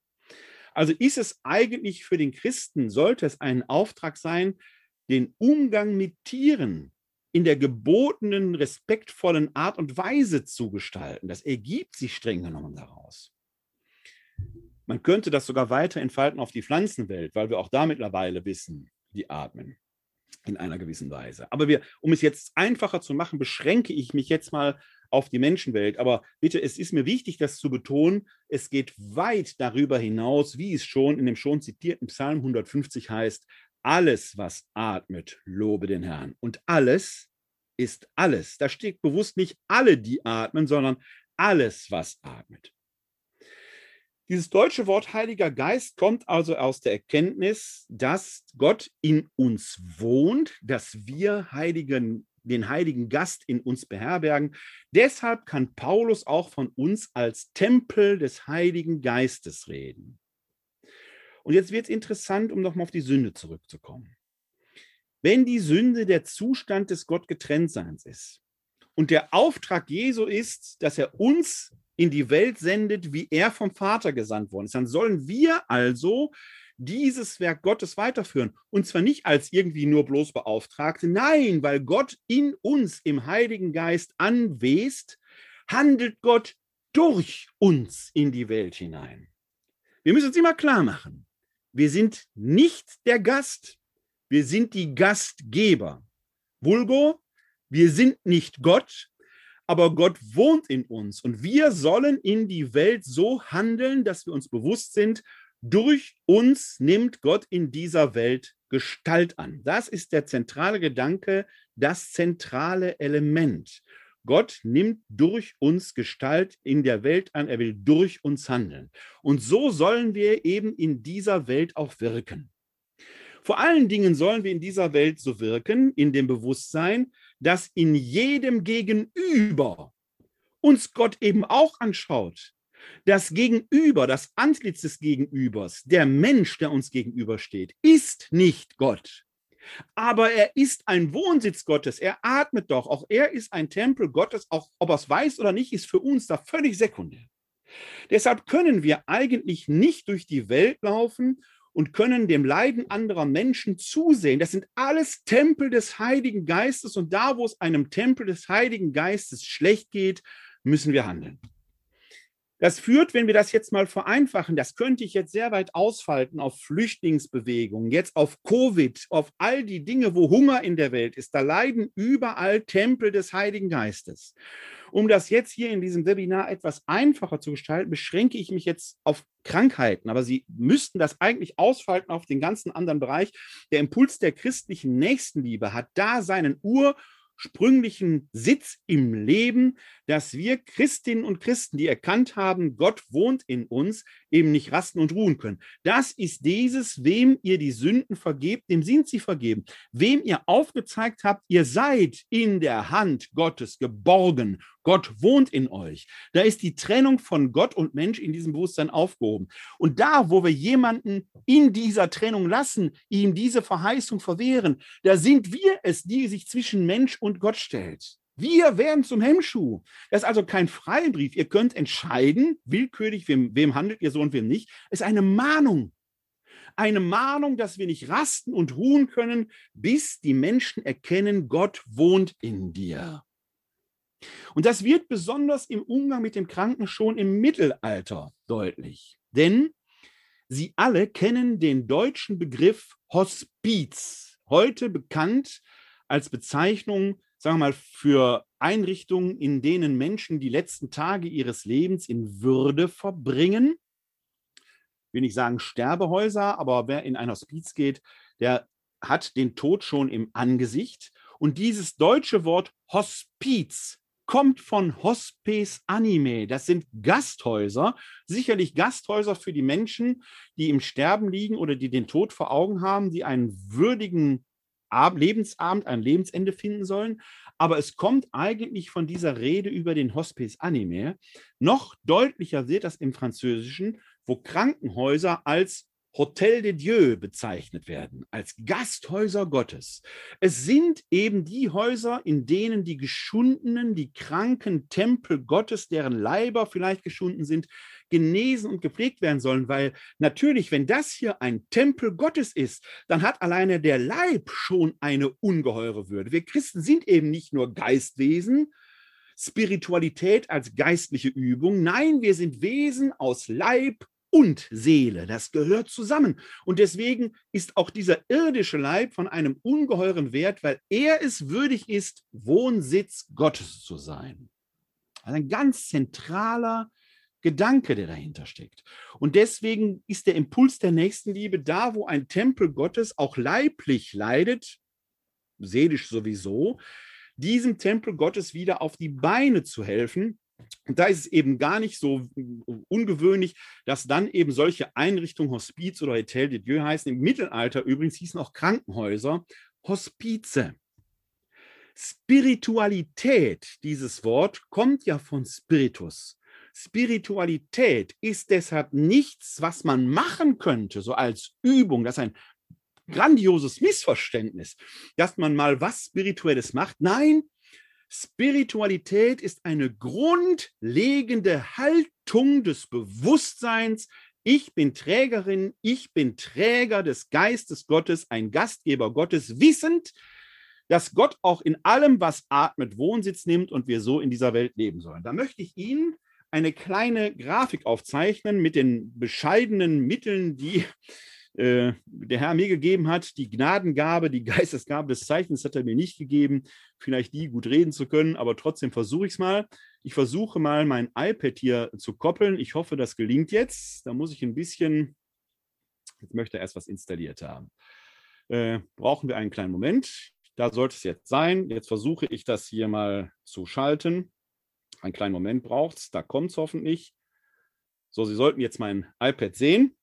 Also ist es eigentlich für den Christen, sollte es ein Auftrag sein, den Umgang mit Tieren in der gebotenen, respektvollen Art und Weise zu gestalten. Das ergibt sich streng genommen daraus. Man könnte das sogar weiter entfalten auf die Pflanzenwelt, weil wir auch da mittlerweile wissen, die atmen in einer gewissen Weise. Aber wir, um es jetzt einfacher zu machen, beschränke ich mich jetzt mal auf die Menschenwelt. Aber bitte, es ist mir wichtig, das zu betonen. Es geht weit darüber hinaus, wie es schon in dem schon zitierten Psalm 150 heißt, alles, was atmet, lobe den Herrn. Und alles ist alles. Da steht bewusst nicht alle, die atmen, sondern alles, was atmet. Dieses deutsche Wort Heiliger Geist kommt also aus der Erkenntnis, dass Gott in uns wohnt, dass wir Heiligen, den Heiligen Gast in uns beherbergen. Deshalb kann Paulus auch von uns als Tempel des Heiligen Geistes reden. Und jetzt wird es interessant, um nochmal auf die Sünde zurückzukommen. Wenn die Sünde der Zustand des Gottgetrenntseins ist und der Auftrag Jesu ist, dass er uns in die Welt sendet, wie er vom Vater gesandt worden ist, dann sollen wir also dieses Werk Gottes weiterführen. Und zwar nicht als irgendwie nur bloß Beauftragte, nein, weil Gott in uns im Heiligen Geist anwest, handelt Gott durch uns in die Welt hinein. Wir müssen uns immer klar machen, wir sind nicht der Gast, wir sind die Gastgeber. Vulgo, wir sind nicht Gott, aber Gott wohnt in uns und wir sollen in die Welt so handeln, dass wir uns bewusst sind, durch uns nimmt Gott in dieser Welt Gestalt an. Das ist der zentrale Gedanke, das zentrale Element. Gott nimmt durch uns Gestalt in der Welt an, er will durch uns handeln. Und so sollen wir eben in dieser Welt auch wirken. Vor allen Dingen sollen wir in dieser Welt so wirken, in dem Bewusstsein, dass in jedem Gegenüber uns Gott eben auch anschaut. Das Gegenüber, das Antlitz des Gegenübers, der Mensch, der uns gegenübersteht, ist nicht Gott. Aber er ist ein Wohnsitz Gottes. Er atmet doch. Auch er ist ein Tempel Gottes. Auch ob er es weiß oder nicht, ist für uns da völlig sekundär. Deshalb können wir eigentlich nicht durch die Welt laufen und können dem Leiden anderer Menschen zusehen. Das sind alles Tempel des Heiligen Geistes und da, wo es einem Tempel des Heiligen Geistes schlecht geht, müssen wir handeln. Das führt, wenn wir das jetzt mal vereinfachen, das könnte ich jetzt sehr weit ausfalten auf Flüchtlingsbewegungen, jetzt auf Covid, auf all die Dinge, wo Hunger in der Welt ist. Da leiden überall Tempel des Heiligen Geistes. Um das jetzt hier in diesem Webinar etwas einfacher zu gestalten, beschränke ich mich jetzt auf Krankheiten. Aber Sie müssten das eigentlich ausfalten auf den ganzen anderen Bereich. Der Impuls der christlichen Nächstenliebe hat da seinen Ur- sprünglichen Sitz im Leben, dass wir Christinnen und Christen, die erkannt haben, Gott wohnt in uns, eben nicht rasten und ruhen können. Das ist dieses, wem ihr die Sünden vergebt, dem sind sie vergeben. Wem ihr aufgezeigt habt, ihr seid in der Hand Gottes geborgen. Gott wohnt in euch. Da ist die Trennung von Gott und Mensch in diesem Bewusstsein aufgehoben. Und da, wo wir jemanden in dieser Trennung lassen, ihm diese Verheißung verwehren, da sind wir es, die sich zwischen Mensch und Gott stellt. Wir werden zum Hemmschuh. Das ist also kein Freibrief. Ihr könnt entscheiden, willkürlich, wem, wem handelt ihr so und wem nicht. Es ist eine Mahnung. Eine Mahnung, dass wir nicht rasten und ruhen können, bis die Menschen erkennen, Gott wohnt in dir. Und das wird besonders im Umgang mit dem Kranken schon im Mittelalter deutlich. Denn Sie alle kennen den deutschen Begriff Hospiz, heute bekannt als Bezeichnung sagen wir mal, für Einrichtungen, in denen Menschen die letzten Tage ihres Lebens in Würde verbringen. Ich will nicht sagen Sterbehäuser, aber wer in ein Hospiz geht, der hat den Tod schon im Angesicht. Und dieses deutsche Wort Hospiz kommt von Hospice Anime. Das sind Gasthäuser, sicherlich Gasthäuser für die Menschen, die im Sterben liegen oder die den Tod vor Augen haben, die einen würdigen Lebensabend, ein Lebensende finden sollen. Aber es kommt eigentlich von dieser Rede über den Hospice Anime. Noch deutlicher wird das im Französischen, wo Krankenhäuser als Hotel de Dieu bezeichnet werden, als Gasthäuser Gottes. Es sind eben die Häuser, in denen die geschundenen, die kranken Tempel Gottes, deren Leiber vielleicht geschunden sind, genesen und gepflegt werden sollen, weil natürlich, wenn das hier ein Tempel Gottes ist, dann hat alleine der Leib schon eine ungeheure Würde. Wir Christen sind eben nicht nur Geistwesen, Spiritualität als geistliche Übung. Nein, wir sind Wesen aus Leib und Seele. Das gehört zusammen. Und deswegen ist auch dieser irdische Leib von einem ungeheuren Wert, weil er es würdig ist, Wohnsitz Gottes zu sein. Also ein ganz zentraler Gedanke, der dahinter steckt. Und deswegen ist der Impuls der Nächstenliebe da, wo ein Tempel Gottes auch leiblich leidet, seelisch sowieso, diesem Tempel Gottes wieder auf die Beine zu helfen, da ist es eben gar nicht so ungewöhnlich, dass dann eben solche Einrichtungen, Hospiz oder Hotel de Dieu heißen. Im Mittelalter übrigens hießen auch Krankenhäuser Hospize. Spiritualität, dieses Wort, kommt ja von Spiritus. Spiritualität ist deshalb nichts, was man machen könnte, so als Übung, dass ein grandioses Missverständnis, dass man mal was Spirituelles macht. Nein, Spiritualität ist eine grundlegende Haltung des Bewusstseins. Ich bin Trägerin, ich bin Träger des Geistes Gottes, ein Gastgeber Gottes, wissend, dass Gott auch in allem, was atmet, Wohnsitz nimmt und wir so in dieser Welt leben sollen. Da möchte ich Ihnen eine kleine Grafik aufzeichnen mit den bescheidenen Mitteln, die äh, der Herr mir gegeben hat. Die Gnadengabe, die Geistesgabe des Zeichens hat er mir nicht gegeben, vielleicht die gut reden zu können, aber trotzdem versuche ich es mal. Ich versuche mal mein iPad hier zu koppeln. Ich hoffe, das gelingt jetzt. Da muss ich ein bisschen, jetzt möchte er erst was installiert haben. Äh, brauchen wir einen kleinen Moment. Da sollte es jetzt sein. Jetzt versuche ich das hier mal zu schalten. Einen kleinen Moment braucht es. Da kommt es hoffentlich. So, Sie sollten jetzt mein iPad sehen.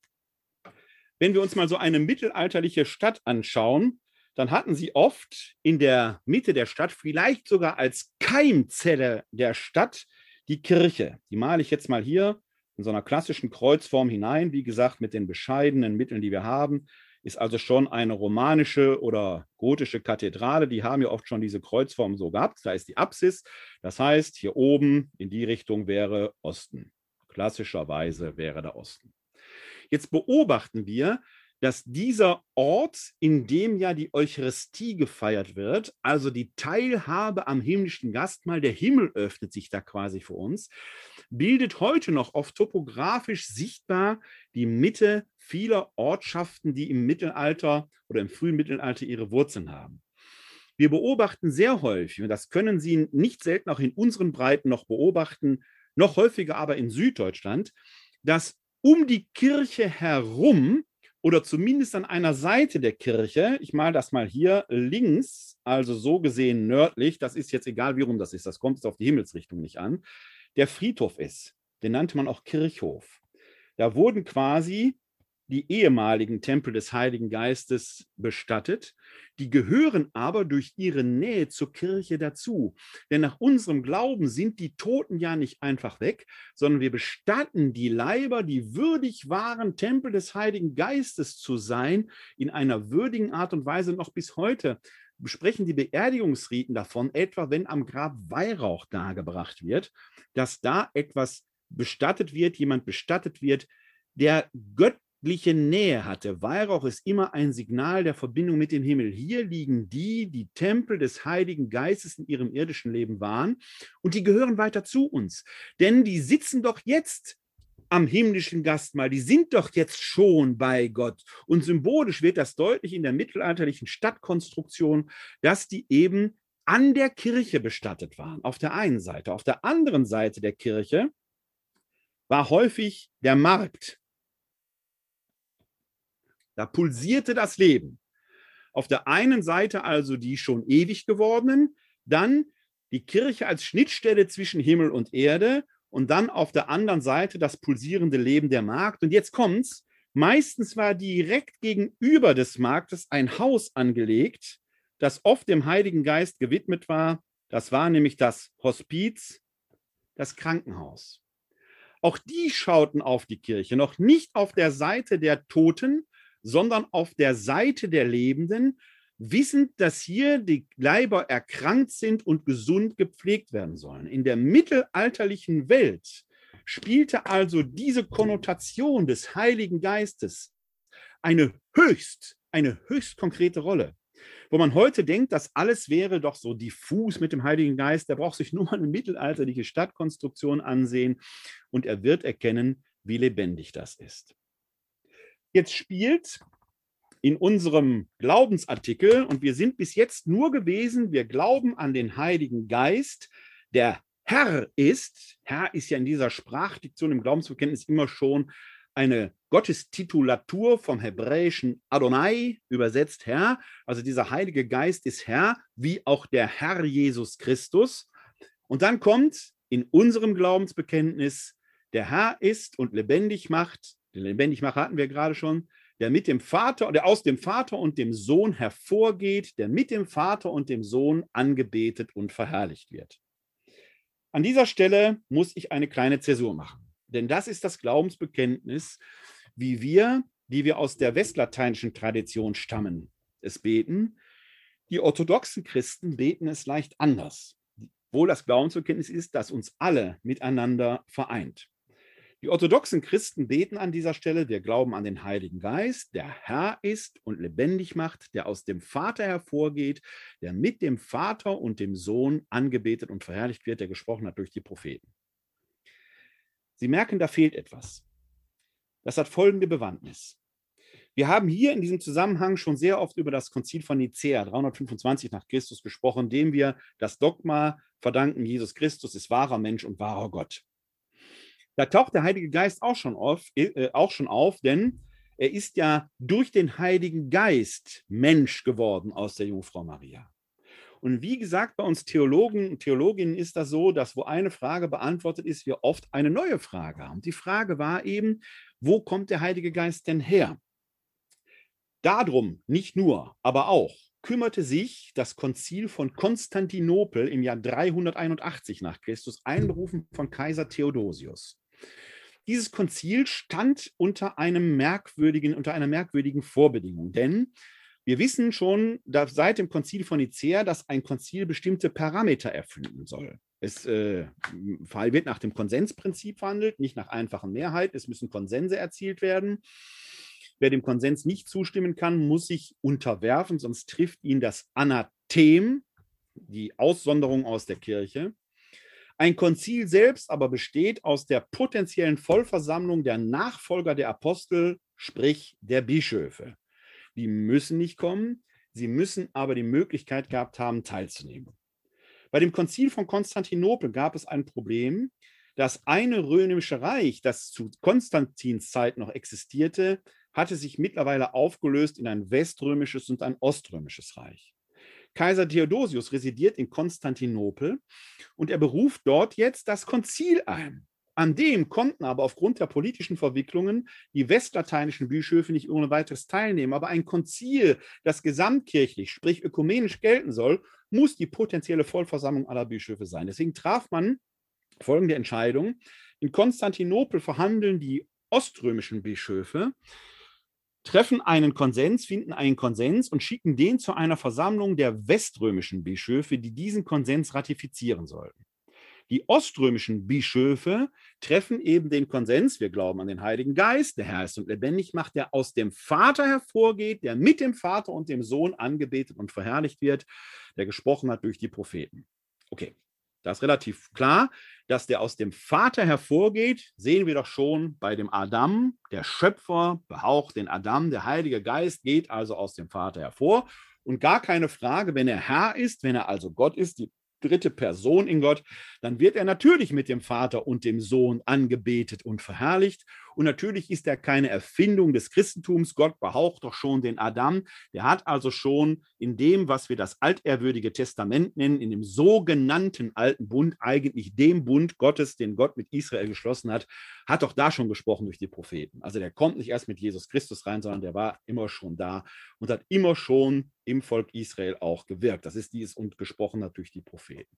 Wenn wir uns mal so eine mittelalterliche Stadt anschauen, dann hatten sie oft in der Mitte der Stadt, vielleicht sogar als Keimzelle der Stadt, die Kirche. Die male ich jetzt mal hier in so einer klassischen Kreuzform hinein. Wie gesagt, mit den bescheidenen Mitteln, die wir haben ist also schon eine romanische oder gotische Kathedrale. Die haben ja oft schon diese Kreuzform so gehabt. Da ist die Apsis. Das heißt, hier oben in die Richtung wäre Osten. Klassischerweise wäre der Osten. Jetzt beobachten wir, dass dieser Ort, in dem ja die Eucharistie gefeiert wird, also die Teilhabe am himmlischen Gastmahl, der Himmel öffnet sich da quasi für uns, bildet heute noch oft topografisch sichtbar die Mitte vieler Ortschaften, die im Mittelalter oder im frühen Mittelalter ihre Wurzeln haben. Wir beobachten sehr häufig, und das können Sie nicht selten auch in unseren Breiten noch beobachten, noch häufiger aber in Süddeutschland, dass um die Kirche herum oder zumindest an einer Seite der Kirche, ich male das mal hier links, also so gesehen nördlich, das ist jetzt egal, wie rum das ist, das kommt jetzt auf die Himmelsrichtung nicht an, der Friedhof ist. Den nannte man auch Kirchhof. Da wurden quasi die ehemaligen Tempel des Heiligen Geistes bestattet. Die gehören aber durch ihre Nähe zur Kirche dazu. Denn nach unserem Glauben sind die Toten ja nicht einfach weg, sondern wir bestatten die Leiber, die würdig waren, Tempel des Heiligen Geistes zu sein, in einer würdigen Art und Weise noch bis heute besprechen die Beerdigungsriten davon, etwa wenn am Grab Weihrauch dargebracht wird, dass da etwas bestattet wird, jemand bestattet wird, der Gött göttliche Nähe hatte. Weihrauch ist immer ein Signal der Verbindung mit dem Himmel. Hier liegen die, die Tempel des Heiligen Geistes in ihrem irdischen Leben waren und die gehören weiter zu uns. Denn die sitzen doch jetzt am himmlischen Gastmahl, die sind doch jetzt schon bei Gott. Und symbolisch wird das deutlich in der mittelalterlichen Stadtkonstruktion, dass die eben an der Kirche bestattet waren, auf der einen Seite. Auf der anderen Seite der Kirche war häufig der Markt, da pulsierte das Leben. Auf der einen Seite also die schon ewig gewordenen, dann die Kirche als Schnittstelle zwischen Himmel und Erde und dann auf der anderen Seite das pulsierende Leben der Markt. Und jetzt kommt's. Meistens war direkt gegenüber des Marktes ein Haus angelegt, das oft dem Heiligen Geist gewidmet war. Das war nämlich das Hospiz, das Krankenhaus. Auch die schauten auf die Kirche, noch nicht auf der Seite der Toten, sondern auf der Seite der Lebenden, wissend, dass hier die Leiber erkrankt sind und gesund gepflegt werden sollen. In der mittelalterlichen Welt spielte also diese Konnotation des Heiligen Geistes eine höchst, eine höchst konkrete Rolle. Wo man heute denkt, das alles wäre doch so diffus mit dem Heiligen Geist, der braucht sich nur mal eine mittelalterliche Stadtkonstruktion ansehen und er wird erkennen, wie lebendig das ist. Jetzt spielt in unserem Glaubensartikel, und wir sind bis jetzt nur gewesen, wir glauben an den Heiligen Geist, der Herr ist, Herr ist ja in dieser Sprachdiktion im Glaubensbekenntnis immer schon eine Gottestitulatur vom hebräischen Adonai, übersetzt Herr. Also dieser Heilige Geist ist Herr, wie auch der Herr Jesus Christus. Und dann kommt in unserem Glaubensbekenntnis, der Herr ist und lebendig macht den Lebendigmacher hatten wir gerade schon, der mit dem Vater, der aus dem Vater und dem Sohn hervorgeht, der mit dem Vater und dem Sohn angebetet und verherrlicht wird. An dieser Stelle muss ich eine kleine Zäsur machen, denn das ist das Glaubensbekenntnis, wie wir die wir aus der westlateinischen Tradition stammen, es beten. Die orthodoxen Christen beten es leicht anders. Wohl das Glaubensbekenntnis ist, das uns alle miteinander vereint. Die orthodoxen Christen beten an dieser Stelle, wir glauben an den Heiligen Geist, der Herr ist und lebendig macht, der aus dem Vater hervorgeht, der mit dem Vater und dem Sohn angebetet und verherrlicht wird, der gesprochen hat durch die Propheten. Sie merken, da fehlt etwas. Das hat folgende Bewandtnis. Wir haben hier in diesem Zusammenhang schon sehr oft über das Konzil von Nicea 325 nach Christus gesprochen, dem wir das Dogma verdanken, Jesus Christus ist wahrer Mensch und wahrer Gott. Da taucht der Heilige Geist auch schon auf, äh, auch schon auf, denn er ist ja durch den Heiligen Geist Mensch geworden aus der Jungfrau Maria. Und wie gesagt, bei uns Theologen und Theologinnen ist das so, dass wo eine Frage beantwortet ist, wir oft eine neue Frage haben. Die Frage war eben, wo kommt der Heilige Geist denn her? Darum nicht nur, aber auch kümmerte sich das Konzil von Konstantinopel im Jahr 381 nach Christus, einberufen von Kaiser Theodosius. Dieses Konzil stand unter einem merkwürdigen, unter einer merkwürdigen Vorbedingung, denn wir wissen schon dass seit dem Konzil von Nicea, dass ein Konzil bestimmte Parameter erfüllen soll. Es äh, wird nach dem Konsensprinzip verhandelt, nicht nach einfachen Mehrheit. Es müssen Konsense erzielt werden. Wer dem Konsens nicht zustimmen kann, muss sich unterwerfen, sonst trifft ihn das Anathem, die Aussonderung aus der Kirche. Ein Konzil selbst aber besteht aus der potenziellen Vollversammlung der Nachfolger der Apostel, sprich der Bischöfe. Die müssen nicht kommen, sie müssen aber die Möglichkeit gehabt haben, teilzunehmen. Bei dem Konzil von Konstantinopel gab es ein Problem. Das eine römische Reich, das zu Konstantins Zeit noch existierte, hatte sich mittlerweile aufgelöst in ein weströmisches und ein oströmisches Reich. Kaiser Theodosius residiert in Konstantinopel und er beruft dort jetzt das Konzil ein. An dem konnten aber aufgrund der politischen Verwicklungen die westlateinischen Bischöfe nicht ohne weiteres teilnehmen. Aber ein Konzil, das gesamtkirchlich, sprich ökumenisch gelten soll, muss die potenzielle Vollversammlung aller Bischöfe sein. Deswegen traf man folgende Entscheidung. In Konstantinopel verhandeln die oströmischen Bischöfe, treffen einen Konsens, finden einen Konsens und schicken den zu einer Versammlung der weströmischen Bischöfe, die diesen Konsens ratifizieren sollten. Die oströmischen Bischöfe treffen eben den Konsens, wir glauben an den Heiligen Geist, der Herr ist und lebendig macht, der aus dem Vater hervorgeht, der mit dem Vater und dem Sohn angebetet und verherrlicht wird, der gesprochen hat durch die Propheten. Okay, das ist relativ klar, dass der aus dem Vater hervorgeht, sehen wir doch schon bei dem Adam. Der Schöpfer behaucht den Adam, der Heilige Geist geht also aus dem Vater hervor. Und gar keine Frage, wenn er Herr ist, wenn er also Gott ist, die dritte Person in Gott, dann wird er natürlich mit dem Vater und dem Sohn angebetet und verherrlicht. Und natürlich ist er keine Erfindung des Christentums. Gott behaucht doch schon den Adam. Der hat also schon in dem, was wir das altehrwürdige Testament nennen, in dem sogenannten alten Bund, eigentlich dem Bund Gottes, den Gott mit Israel geschlossen hat, hat doch da schon gesprochen durch die Propheten. Also der kommt nicht erst mit Jesus Christus rein, sondern der war immer schon da und hat immer schon im Volk Israel auch gewirkt. Das ist dies und gesprochen hat durch die Propheten.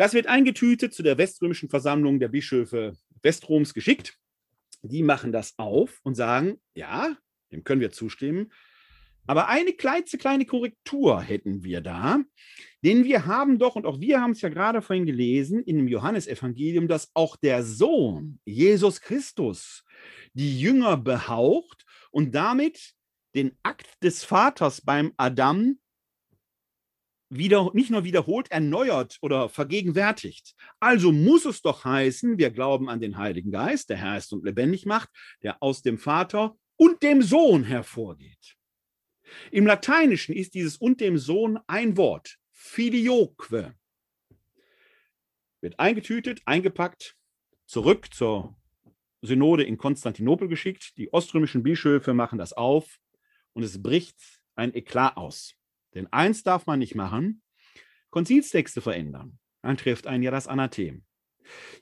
Das wird eingetütet zu der weströmischen Versammlung der Bischöfe Westroms geschickt. Die machen das auf und sagen, ja, dem können wir zustimmen. Aber eine kleine Korrektur hätten wir da, denn wir haben doch, und auch wir haben es ja gerade vorhin gelesen, in dem Johannesevangelium, dass auch der Sohn, Jesus Christus, die Jünger behaucht und damit den Akt des Vaters beim Adam wieder, nicht nur wiederholt, erneuert oder vergegenwärtigt. Also muss es doch heißen, wir glauben an den Heiligen Geist, der Herr ist und lebendig macht, der aus dem Vater und dem Sohn hervorgeht. Im Lateinischen ist dieses und dem Sohn ein Wort, filioque. Wird eingetütet, eingepackt, zurück zur Synode in Konstantinopel geschickt. Die oströmischen Bischöfe machen das auf und es bricht ein Eklat aus. Denn eins darf man nicht machen, Konzilstexte verändern. Dann trifft einen ja das Anathem.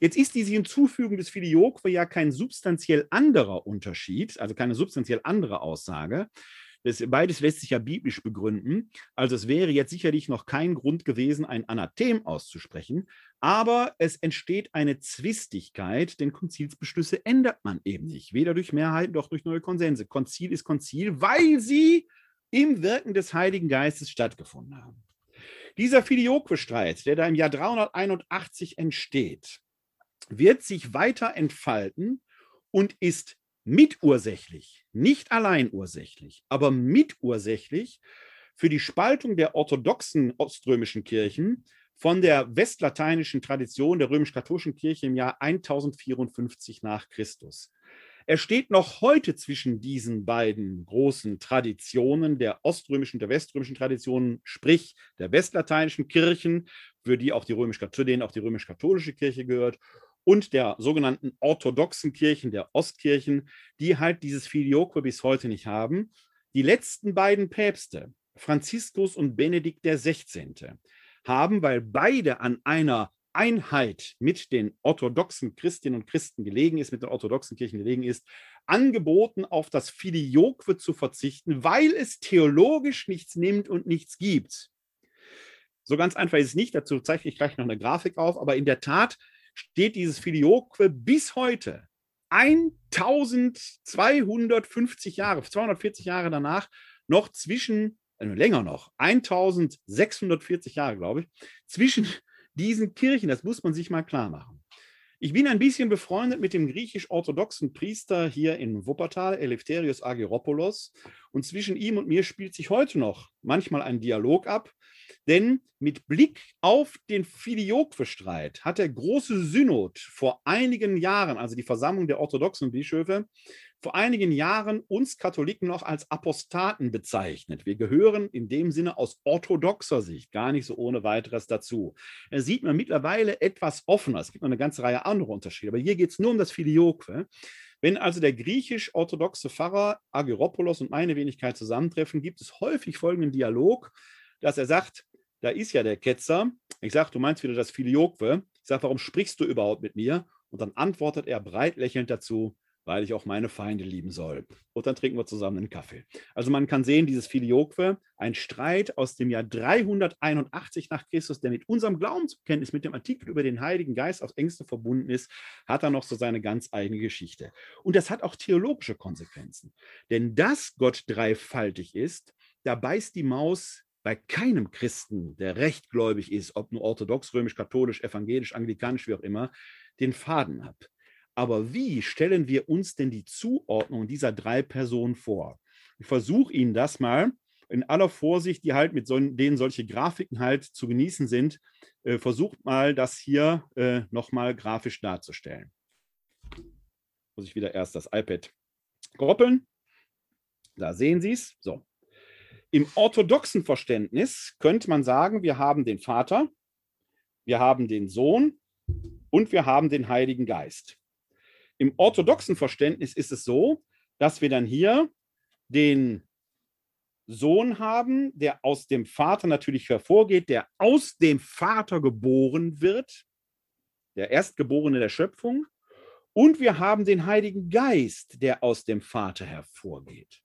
Jetzt ist diese Hinzufügung des Filioque ja kein substanziell anderer Unterschied, also keine substanziell andere Aussage. Das, beides lässt sich ja biblisch begründen. Also es wäre jetzt sicherlich noch kein Grund gewesen, ein Anathem auszusprechen. Aber es entsteht eine Zwistigkeit, denn Konzilsbeschlüsse ändert man eben nicht. Weder durch Mehrheiten noch durch neue Konsense. Konzil ist Konzil, weil sie im Wirken des Heiligen Geistes stattgefunden haben. Dieser Filioque-Streit, der da im Jahr 381 entsteht, wird sich weiter entfalten und ist mitursächlich, nicht allein ursächlich, aber mitursächlich für die Spaltung der orthodoxen oströmischen Kirchen von der westlateinischen Tradition der römisch-katholischen Kirche im Jahr 1054 nach Christus. Er steht noch heute zwischen diesen beiden großen Traditionen der oströmischen und der weströmischen Traditionen, sprich der westlateinischen Kirchen, für die auch die römisch zu denen auch die römisch-katholische Kirche gehört, und der sogenannten orthodoxen Kirchen, der Ostkirchen, die halt dieses Filioque bis heute nicht haben. Die letzten beiden Päpste, Franziskus und Benedikt XVI., haben, weil beide an einer Einheit mit den orthodoxen Christinnen und Christen gelegen ist, mit den orthodoxen Kirchen gelegen ist, angeboten, auf das Filioque zu verzichten, weil es theologisch nichts nimmt und nichts gibt. So ganz einfach ist es nicht, dazu zeige ich gleich noch eine Grafik auf, aber in der Tat steht dieses Filioque bis heute 1250 Jahre, 240 Jahre danach noch zwischen, äh, länger noch, 1640 Jahre, glaube ich, zwischen diesen Kirchen, das muss man sich mal klar machen. Ich bin ein bisschen befreundet mit dem griechisch-orthodoxen Priester hier in Wuppertal, Eleftherios Ageropoulos. Und zwischen ihm und mir spielt sich heute noch manchmal ein Dialog ab. Denn mit Blick auf den Filioque-Streit hat der große Synod vor einigen Jahren, also die Versammlung der orthodoxen Bischöfe, vor einigen Jahren uns Katholiken noch als Apostaten bezeichnet. Wir gehören in dem Sinne aus orthodoxer Sicht gar nicht so ohne weiteres dazu. Da sieht man mittlerweile etwas offener. Es gibt noch eine ganze Reihe anderer Unterschiede, aber hier geht es nur um das Filioque. Wenn also der griechisch-orthodoxe Pfarrer Ageropoulos und meine Wenigkeit zusammentreffen, gibt es häufig folgenden Dialog, dass er sagt, da ist ja der Ketzer. Ich sage, du meinst wieder das Filioque. Ich sage, warum sprichst du überhaupt mit mir? Und dann antwortet er breit lächelnd dazu, weil ich auch meine Feinde lieben soll. Und dann trinken wir zusammen einen Kaffee. Also man kann sehen, dieses Filioque, ein Streit aus dem Jahr 381 nach Christus, der mit unserem Glaubensbekenntnis, mit dem Artikel über den Heiligen Geist aufs engste verbunden ist, hat er noch so seine ganz eigene Geschichte. Und das hat auch theologische Konsequenzen. Denn dass Gott dreifaltig ist, da beißt die Maus bei keinem Christen, der rechtgläubig ist, ob nur orthodox, römisch, katholisch, evangelisch, anglikanisch, wie auch immer, den Faden ab. Aber wie stellen wir uns denn die Zuordnung dieser drei Personen vor? Ich versuche Ihnen das mal in aller Vorsicht, die halt mit so, denen solche Grafiken halt zu genießen sind, äh, versucht mal, das hier äh, nochmal grafisch darzustellen. Muss ich wieder erst das iPad koppeln. Da sehen Sie es. So. Im orthodoxen Verständnis könnte man sagen, wir haben den Vater, wir haben den Sohn und wir haben den Heiligen Geist. Im orthodoxen Verständnis ist es so, dass wir dann hier den Sohn haben, der aus dem Vater natürlich hervorgeht, der aus dem Vater geboren wird, der Erstgeborene der Schöpfung. Und wir haben den Heiligen Geist, der aus dem Vater hervorgeht.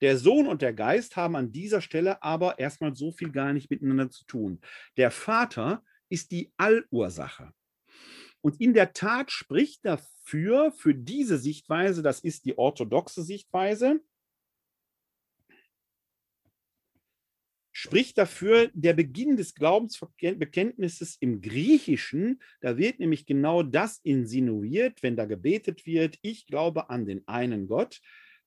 Der Sohn und der Geist haben an dieser Stelle aber erstmal so viel gar nicht miteinander zu tun. Der Vater ist die Allursache. Und in der Tat spricht dafür, für diese Sichtweise, das ist die orthodoxe Sichtweise, spricht dafür der Beginn des Glaubensbekenntnisses im Griechischen. Da wird nämlich genau das insinuiert, wenn da gebetet wird, ich glaube an den einen Gott,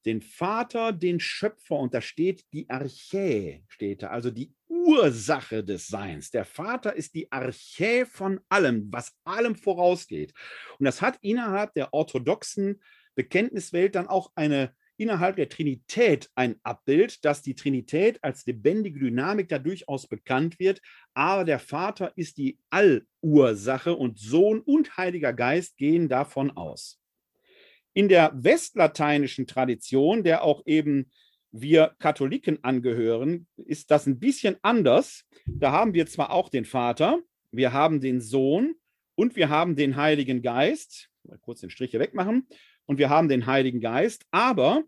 den Vater, den Schöpfer, und da steht die Archä, steht da, also die Ursache des Seins. Der Vater ist die Archä von allem, was allem vorausgeht. Und das hat innerhalb der orthodoxen Bekenntniswelt dann auch eine innerhalb der Trinität ein Abbild, dass die Trinität als lebendige Dynamik da durchaus bekannt wird, aber der Vater ist die Allursache und Sohn und Heiliger Geist gehen davon aus. In der westlateinischen Tradition, der auch eben wir Katholiken angehören, ist das ein bisschen anders. Da haben wir zwar auch den Vater, wir haben den Sohn und wir haben den Heiligen Geist. Mal kurz den Strich hier wegmachen. Und wir haben den Heiligen Geist, aber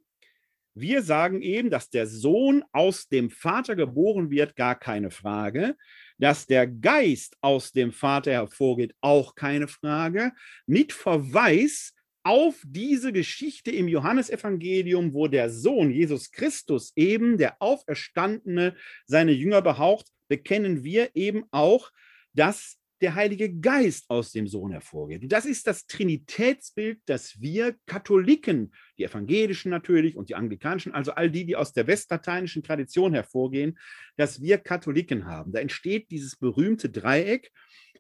Wir sagen eben, dass der Sohn aus dem Vater geboren wird, gar keine Frage. Dass der Geist aus dem Vater hervorgeht, auch keine Frage. Mit Verweis auf diese Geschichte im Johannesevangelium, wo der Sohn Jesus Christus eben, der Auferstandene, seine Jünger behaucht, bekennen wir eben auch, dass der Heilige Geist aus dem Sohn hervorgeht. Das ist das Trinitätsbild, das wir Katholiken, die evangelischen natürlich und die anglikanischen, also all die, die aus der westlateinischen Tradition hervorgehen, dass wir Katholiken haben. Da entsteht dieses berühmte Dreieck,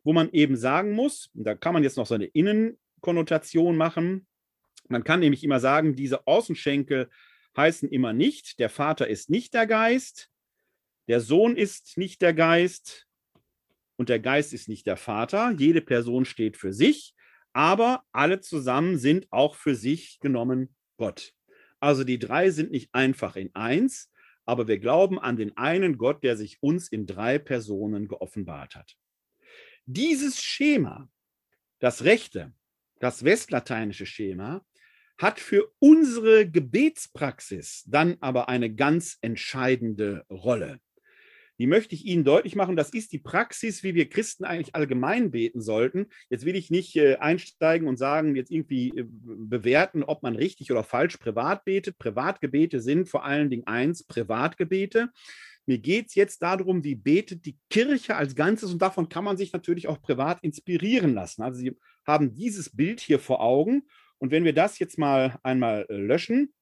wo man eben sagen muss, da kann man jetzt noch so eine Innenkonnotation machen. Man kann nämlich immer sagen, diese Außenschenkel heißen immer nicht, der Vater ist nicht der Geist, der Sohn ist nicht der Geist, und der Geist ist nicht der Vater. Jede Person steht für sich, aber alle zusammen sind auch für sich genommen Gott. Also die drei sind nicht einfach in eins, aber wir glauben an den einen Gott, der sich uns in drei Personen geoffenbart hat. Dieses Schema, das rechte, das westlateinische Schema, hat für unsere Gebetspraxis dann aber eine ganz entscheidende Rolle die möchte ich Ihnen deutlich machen. Das ist die Praxis, wie wir Christen eigentlich allgemein beten sollten. Jetzt will ich nicht äh, einsteigen und sagen, jetzt irgendwie äh, bewerten, ob man richtig oder falsch privat betet. Privatgebete sind vor allen Dingen eins, Privatgebete. Mir geht es jetzt darum, wie betet die Kirche als Ganzes und davon kann man sich natürlich auch privat inspirieren lassen. Also Sie haben dieses Bild hier vor Augen und wenn wir das jetzt mal einmal äh, löschen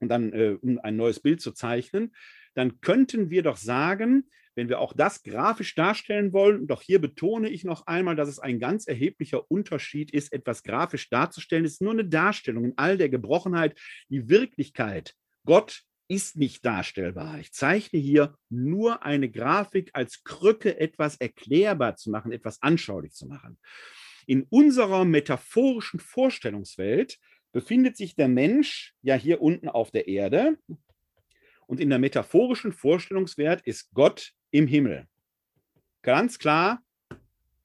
und dann, äh, um ein neues Bild zu zeichnen, dann könnten wir doch sagen, wenn wir auch das grafisch darstellen wollen, doch hier betone ich noch einmal, dass es ein ganz erheblicher Unterschied ist, etwas grafisch darzustellen. Es ist nur eine Darstellung in all der Gebrochenheit. Die Wirklichkeit, Gott ist nicht darstellbar. Ich zeichne hier nur eine Grafik als Krücke, etwas erklärbar zu machen, etwas anschaulich zu machen. In unserer metaphorischen Vorstellungswelt befindet sich der Mensch ja hier unten auf der Erde. Und in der metaphorischen Vorstellungswert ist Gott im Himmel. Ganz klar,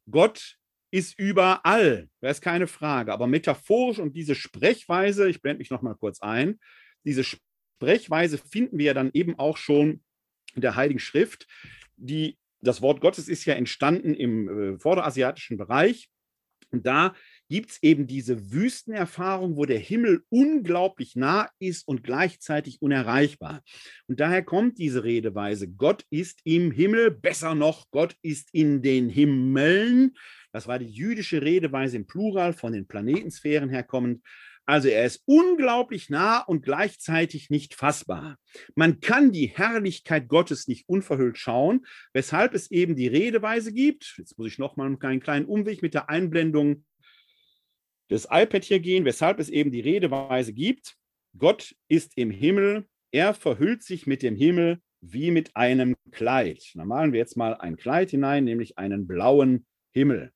Gott ist überall. Das ist keine Frage. Aber metaphorisch und diese Sprechweise, ich blende mich noch mal kurz ein, diese Sprechweise finden wir dann eben auch schon in der Heiligen Schrift. Die, das Wort Gottes ist ja entstanden im äh, vorderasiatischen Bereich. Und da gibt es eben diese Wüstenerfahrung, wo der Himmel unglaublich nah ist und gleichzeitig unerreichbar. Und daher kommt diese Redeweise, Gott ist im Himmel, besser noch, Gott ist in den Himmeln. Das war die jüdische Redeweise im Plural von den Planetensphären herkommend. Also er ist unglaublich nah und gleichzeitig nicht fassbar. Man kann die Herrlichkeit Gottes nicht unverhüllt schauen, weshalb es eben die Redeweise gibt. Jetzt muss ich noch mal einen kleinen Umweg mit der Einblendung des iPad hier gehen, weshalb es eben die Redeweise gibt. Gott ist im Himmel, er verhüllt sich mit dem Himmel wie mit einem Kleid. Da malen wir jetzt mal ein Kleid hinein, nämlich einen blauen Himmel.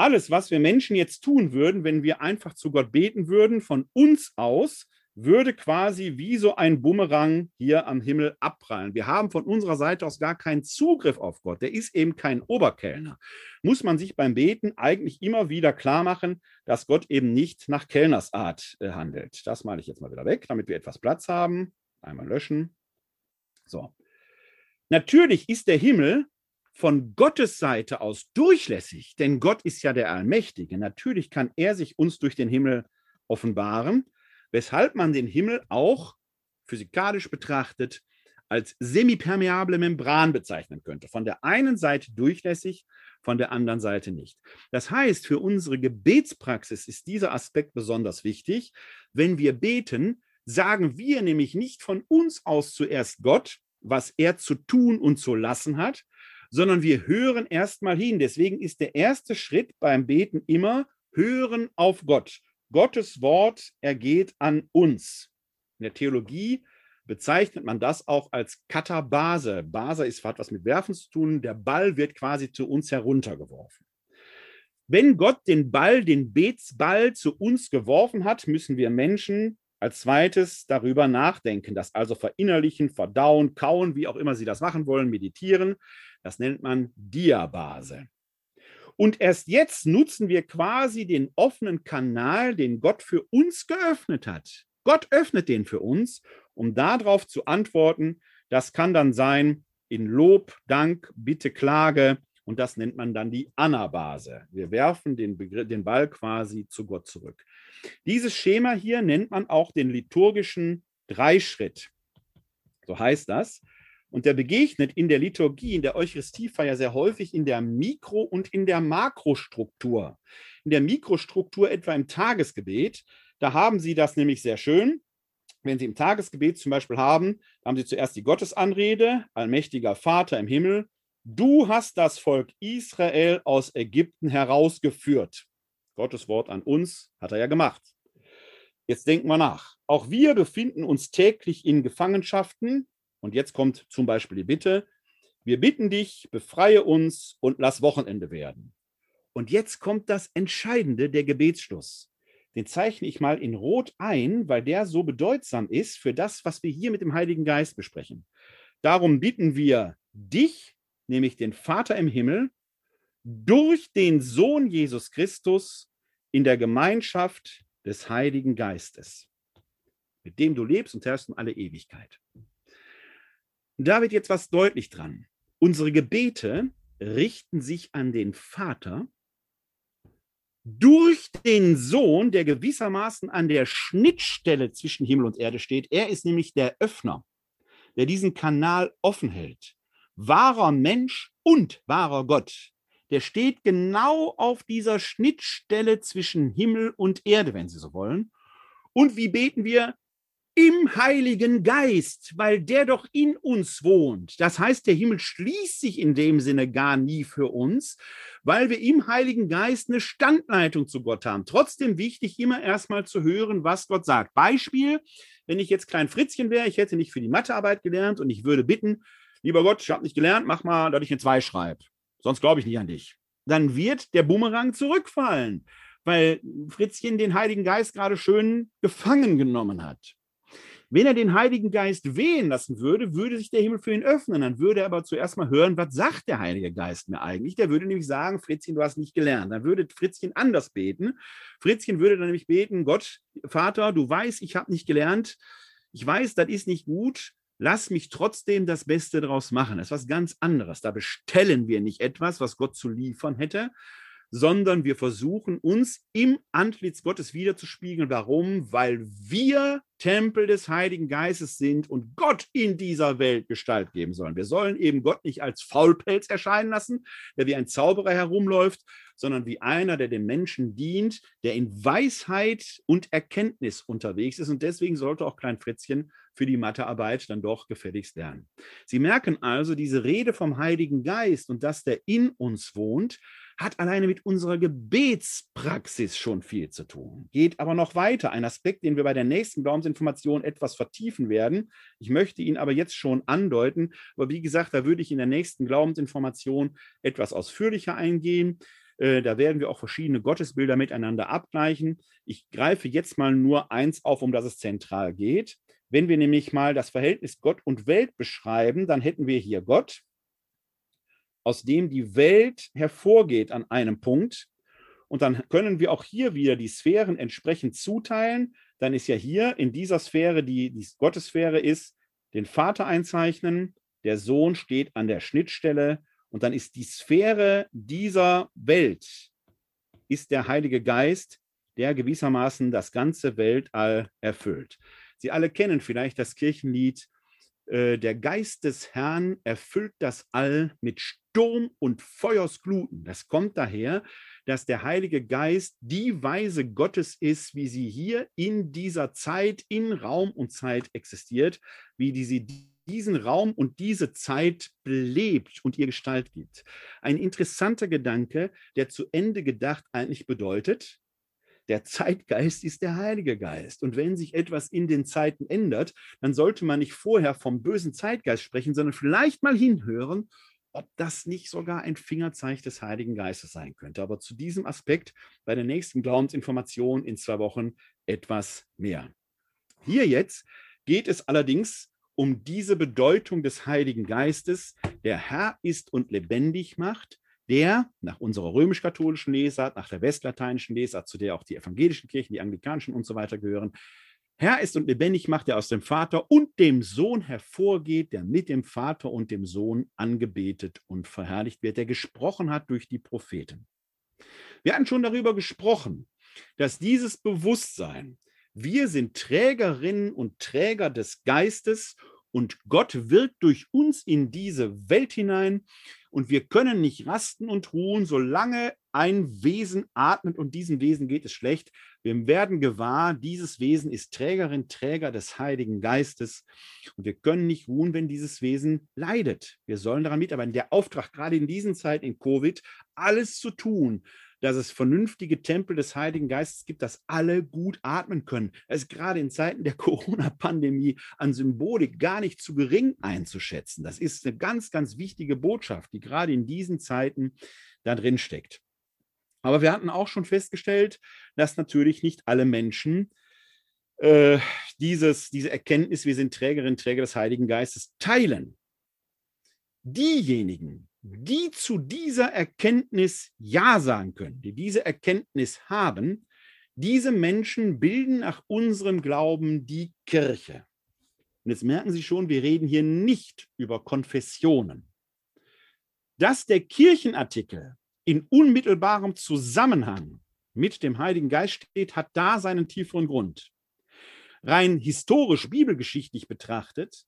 Alles, was wir Menschen jetzt tun würden, wenn wir einfach zu Gott beten würden, von uns aus, würde quasi wie so ein Bumerang hier am Himmel abprallen. Wir haben von unserer Seite aus gar keinen Zugriff auf Gott. Der ist eben kein Oberkellner. Muss man sich beim Beten eigentlich immer wieder klar machen, dass Gott eben nicht nach Kellnersart äh, handelt. Das male ich jetzt mal wieder weg, damit wir etwas Platz haben. Einmal löschen. So. Natürlich ist der Himmel von Gottes Seite aus durchlässig, denn Gott ist ja der Allmächtige. Natürlich kann er sich uns durch den Himmel offenbaren weshalb man den Himmel auch physikalisch betrachtet als semipermeable Membran bezeichnen könnte. Von der einen Seite durchlässig, von der anderen Seite nicht. Das heißt, für unsere Gebetspraxis ist dieser Aspekt besonders wichtig. Wenn wir beten, sagen wir nämlich nicht von uns aus zuerst Gott, was er zu tun und zu lassen hat, sondern wir hören erstmal hin. Deswegen ist der erste Schritt beim Beten immer hören auf Gott. Gottes Wort ergeht an uns. In der Theologie bezeichnet man das auch als Katabase. Base ist, hat was mit Werfen zu tun. Der Ball wird quasi zu uns heruntergeworfen. Wenn Gott den Ball, den Betsball zu uns geworfen hat, müssen wir Menschen als zweites darüber nachdenken, das also verinnerlichen, verdauen, kauen, wie auch immer Sie das machen wollen, meditieren. Das nennt man Diabase. Und erst jetzt nutzen wir quasi den offenen Kanal, den Gott für uns geöffnet hat, Gott öffnet den für uns, um darauf zu antworten. Das kann dann sein in Lob, Dank, Bitte, Klage. Und das nennt man dann die Anabase. Wir werfen den, Begriff, den Ball quasi zu Gott zurück. Dieses Schema hier nennt man auch den liturgischen Dreischritt. So heißt das. Und der begegnet in der Liturgie, in der Eucharistiefeier sehr häufig in der Mikro- und in der Makrostruktur. In der Mikrostruktur etwa im Tagesgebet, da haben Sie das nämlich sehr schön. Wenn Sie im Tagesgebet zum Beispiel haben, haben Sie zuerst die Gottesanrede, allmächtiger Vater im Himmel, du hast das Volk Israel aus Ägypten herausgeführt. Gottes Wort an uns hat er ja gemacht. Jetzt denken wir nach. Auch wir befinden uns täglich in Gefangenschaften. Und jetzt kommt zum Beispiel die Bitte, wir bitten dich, befreie uns und lass Wochenende werden. Und jetzt kommt das Entscheidende, der Gebetsschluss. Den zeichne ich mal in Rot ein, weil der so bedeutsam ist für das, was wir hier mit dem Heiligen Geist besprechen. Darum bitten wir dich, nämlich den Vater im Himmel, durch den Sohn Jesus Christus in der Gemeinschaft des Heiligen Geistes, mit dem du lebst und herrschst in alle Ewigkeit. Da wird jetzt was deutlich dran. Unsere Gebete richten sich an den Vater durch den Sohn, der gewissermaßen an der Schnittstelle zwischen Himmel und Erde steht. Er ist nämlich der Öffner, der diesen Kanal offen hält. Wahrer Mensch und wahrer Gott der steht genau auf dieser Schnittstelle zwischen Himmel und Erde, wenn Sie so wollen. Und wie beten wir? Im Heiligen Geist, weil der doch in uns wohnt. Das heißt, der Himmel schließt sich in dem Sinne gar nie für uns, weil wir im Heiligen Geist eine Standleitung zu Gott haben. Trotzdem wichtig, immer erstmal zu hören, was Gott sagt. Beispiel, wenn ich jetzt Klein Fritzchen wäre, ich hätte nicht für die Mathearbeit gelernt und ich würde bitten, lieber Gott, ich habe nicht gelernt, mach mal, dass ich eine 2 schreibe sonst glaube ich nicht an dich. Dann wird der Bumerang zurückfallen, weil Fritzchen den Heiligen Geist gerade schön gefangen genommen hat. Wenn er den Heiligen Geist wehen lassen würde, würde sich der Himmel für ihn öffnen. Dann würde er aber zuerst mal hören, was sagt der Heilige Geist mir eigentlich? Der würde nämlich sagen, Fritzchen, du hast nicht gelernt. Dann würde Fritzchen anders beten. Fritzchen würde dann nämlich beten, Gott, Vater, du weißt, ich habe nicht gelernt. Ich weiß, das ist nicht gut lass mich trotzdem das Beste daraus machen. Das ist was ganz anderes. Da bestellen wir nicht etwas, was Gott zu liefern hätte, sondern wir versuchen uns im Antlitz Gottes wiederzuspiegeln. Warum? Weil wir Tempel des Heiligen Geistes sind und Gott in dieser Welt Gestalt geben sollen. Wir sollen eben Gott nicht als Faulpelz erscheinen lassen, der wie ein Zauberer herumläuft, sondern wie einer, der dem Menschen dient, der in Weisheit und Erkenntnis unterwegs ist. Und deswegen sollte auch Klein Fritzchen für die Mathearbeit dann doch gefälligst lernen. Sie merken also, diese Rede vom Heiligen Geist und dass der in uns wohnt, hat alleine mit unserer Gebetspraxis schon viel zu tun. Geht aber noch weiter. Ein Aspekt, den wir bei der nächsten Glaubensinformation etwas vertiefen werden. Ich möchte ihn aber jetzt schon andeuten. Aber wie gesagt, da würde ich in der nächsten Glaubensinformation etwas ausführlicher eingehen. Äh, da werden wir auch verschiedene Gottesbilder miteinander abgleichen. Ich greife jetzt mal nur eins auf, um das es zentral geht. Wenn wir nämlich mal das Verhältnis Gott und Welt beschreiben, dann hätten wir hier Gott, aus dem die Welt hervorgeht an einem Punkt. Und dann können wir auch hier wieder die Sphären entsprechend zuteilen. Dann ist ja hier in dieser Sphäre, die die Gottessphäre ist, den Vater einzeichnen. Der Sohn steht an der Schnittstelle. Und dann ist die Sphäre dieser Welt, ist der Heilige Geist, der gewissermaßen das ganze Weltall erfüllt. Sie alle kennen vielleicht das Kirchenlied, der Geist des Herrn erfüllt das All mit Sturm und Feuersgluten. Das kommt daher, dass der Heilige Geist die Weise Gottes ist, wie sie hier in dieser Zeit, in Raum und Zeit existiert, wie die sie diesen Raum und diese Zeit belebt und ihr Gestalt gibt. Ein interessanter Gedanke, der zu Ende gedacht eigentlich bedeutet, der Zeitgeist ist der Heilige Geist. Und wenn sich etwas in den Zeiten ändert, dann sollte man nicht vorher vom bösen Zeitgeist sprechen, sondern vielleicht mal hinhören, ob das nicht sogar ein Fingerzeig des Heiligen Geistes sein könnte. Aber zu diesem Aspekt bei der nächsten Glaubensinformation in zwei Wochen etwas mehr. Hier jetzt geht es allerdings um diese Bedeutung des Heiligen Geistes, der Herr ist und lebendig macht, der nach unserer römisch-katholischen Lesart, nach der westlateinischen Lesart, zu der auch die evangelischen Kirchen, die anglikanischen und so weiter gehören, Herr ist und lebendig macht, der aus dem Vater und dem Sohn hervorgeht, der mit dem Vater und dem Sohn angebetet und verherrlicht wird, der gesprochen hat durch die Propheten. Wir hatten schon darüber gesprochen, dass dieses Bewusstsein, wir sind Trägerinnen und Träger des Geistes und Gott wirkt durch uns in diese Welt hinein und wir können nicht rasten und ruhen, solange ein Wesen atmet und diesem Wesen geht es schlecht. Wir werden gewahr, dieses Wesen ist Trägerin, Träger des Heiligen Geistes und wir können nicht ruhen, wenn dieses Wesen leidet. Wir sollen daran mitarbeiten. Der Auftrag, gerade in diesen Zeiten in Covid, alles zu tun, dass es vernünftige Tempel des Heiligen Geistes gibt, dass alle gut atmen können. Das ist gerade in Zeiten der Corona-Pandemie an Symbolik gar nicht zu gering einzuschätzen. Das ist eine ganz, ganz wichtige Botschaft, die gerade in diesen Zeiten da drin steckt. Aber wir hatten auch schon festgestellt, dass natürlich nicht alle Menschen äh, dieses, diese Erkenntnis, wir sind Trägerin, Träger des Heiligen Geistes, teilen. Diejenigen, die zu dieser Erkenntnis Ja sagen können, die diese Erkenntnis haben, diese Menschen bilden nach unserem Glauben die Kirche. Und jetzt merken Sie schon, wir reden hier nicht über Konfessionen. Dass der Kirchenartikel in unmittelbarem Zusammenhang mit dem Heiligen Geist steht, hat da seinen tieferen Grund. Rein historisch, bibelgeschichtlich betrachtet,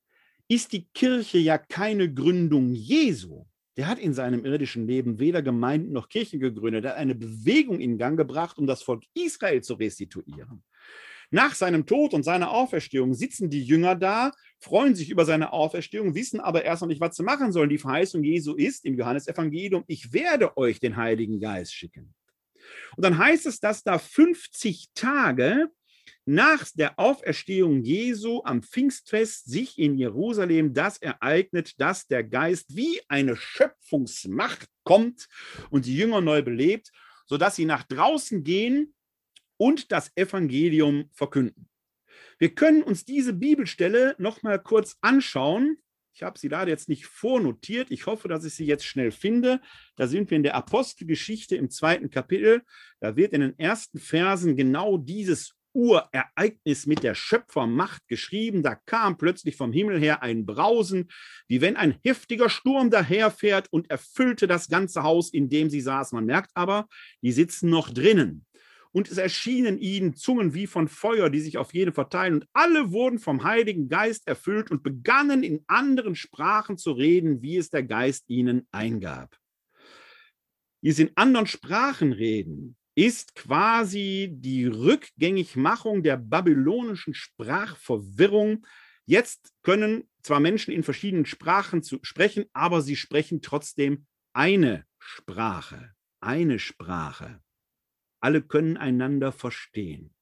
ist die Kirche ja keine Gründung Jesu, der hat in seinem irdischen Leben weder Gemeinden noch Kirchen gegründet. Er hat eine Bewegung in Gang gebracht, um das Volk Israel zu restituieren. Nach seinem Tod und seiner Auferstehung sitzen die Jünger da, freuen sich über seine Auferstehung, wissen aber erst noch nicht, was sie machen sollen. Die Verheißung Jesu ist im Johannesevangelium, ich werde euch den Heiligen Geist schicken. Und dann heißt es, dass da 50 Tage nach der Auferstehung Jesu am Pfingstfest sich in Jerusalem das ereignet, dass der Geist wie eine Schöpfungsmacht kommt und die Jünger neu belebt, sodass sie nach draußen gehen und das Evangelium verkünden. Wir können uns diese Bibelstelle noch mal kurz anschauen. Ich habe sie leider jetzt nicht vornotiert. Ich hoffe, dass ich sie jetzt schnell finde. Da sind wir in der Apostelgeschichte im zweiten Kapitel. Da wird in den ersten Versen genau dieses Urereignis mit der Schöpfermacht geschrieben. Da kam plötzlich vom Himmel her ein Brausen, wie wenn ein heftiger Sturm daherfährt und erfüllte das ganze Haus, in dem sie saßen. Man merkt aber, die sitzen noch drinnen. Und es erschienen ihnen Zungen wie von Feuer, die sich auf jeden verteilen. Und alle wurden vom Heiligen Geist erfüllt und begannen in anderen Sprachen zu reden, wie es der Geist ihnen eingab. Dieses in anderen Sprachen reden ist quasi die Rückgängigmachung der babylonischen Sprachverwirrung. Jetzt können zwar Menschen in verschiedenen Sprachen zu sprechen, aber sie sprechen trotzdem eine Sprache. Eine Sprache. Alle können einander verstehen.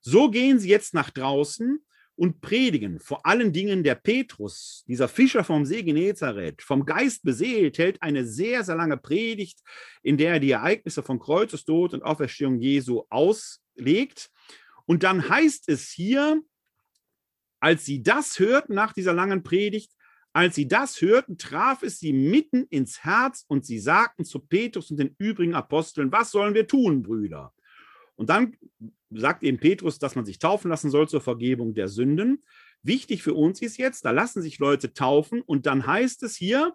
So gehen sie jetzt nach draußen und predigen. Vor allen Dingen der Petrus, dieser Fischer vom See Genezareth, vom Geist beseelt, hält eine sehr, sehr lange Predigt, in der er die Ereignisse von Kreuzestod und Auferstehung Jesu auslegt. Und dann heißt es hier, als sie das hörten nach dieser langen Predigt, als sie das hörten, traf es sie mitten ins Herz und sie sagten zu Petrus und den übrigen Aposteln, was sollen wir tun, Brüder? Und dann sagt eben Petrus, dass man sich taufen lassen soll zur Vergebung der Sünden. Wichtig für uns ist jetzt, da lassen sich Leute taufen und dann heißt es hier,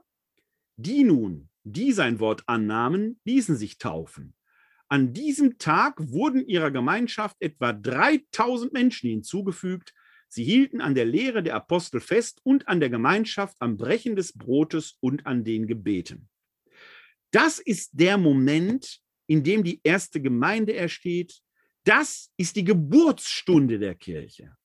die nun, die sein Wort annahmen, ließen sich taufen. An diesem Tag wurden ihrer Gemeinschaft etwa 3000 Menschen hinzugefügt. Sie hielten an der Lehre der Apostel fest und an der Gemeinschaft, am Brechen des Brotes und an den Gebeten. Das ist der Moment, in dem die erste Gemeinde ersteht, das ist die Geburtsstunde der Kirche.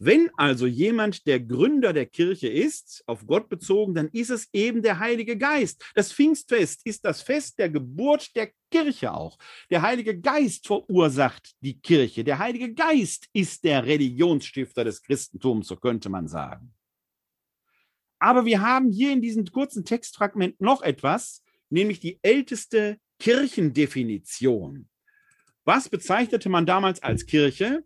Wenn also jemand der Gründer der Kirche ist, auf Gott bezogen, dann ist es eben der Heilige Geist. Das Pfingstfest ist das Fest der Geburt der Kirche auch. Der Heilige Geist verursacht die Kirche. Der Heilige Geist ist der Religionsstifter des Christentums, so könnte man sagen. Aber wir haben hier in diesem kurzen Textfragment noch etwas, nämlich die älteste Kirchendefinition. Was bezeichnete man damals als Kirche?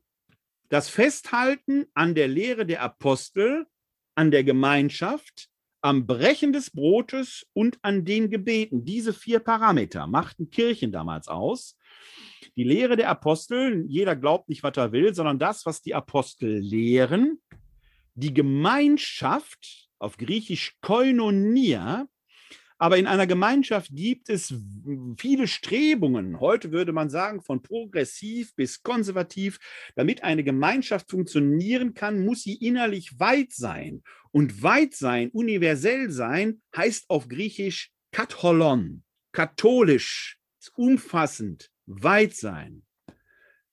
Das Festhalten an der Lehre der Apostel, an der Gemeinschaft, am Brechen des Brotes und an den Gebeten. Diese vier Parameter machten Kirchen damals aus. Die Lehre der Apostel, jeder glaubt nicht, was er will, sondern das, was die Apostel lehren, die Gemeinschaft, auf Griechisch Koinonia, aber in einer Gemeinschaft gibt es viele Strebungen, heute würde man sagen, von progressiv bis konservativ. Damit eine Gemeinschaft funktionieren kann, muss sie innerlich weit sein. Und weit sein, universell sein, heißt auf Griechisch katholon, katholisch, umfassend, weit sein.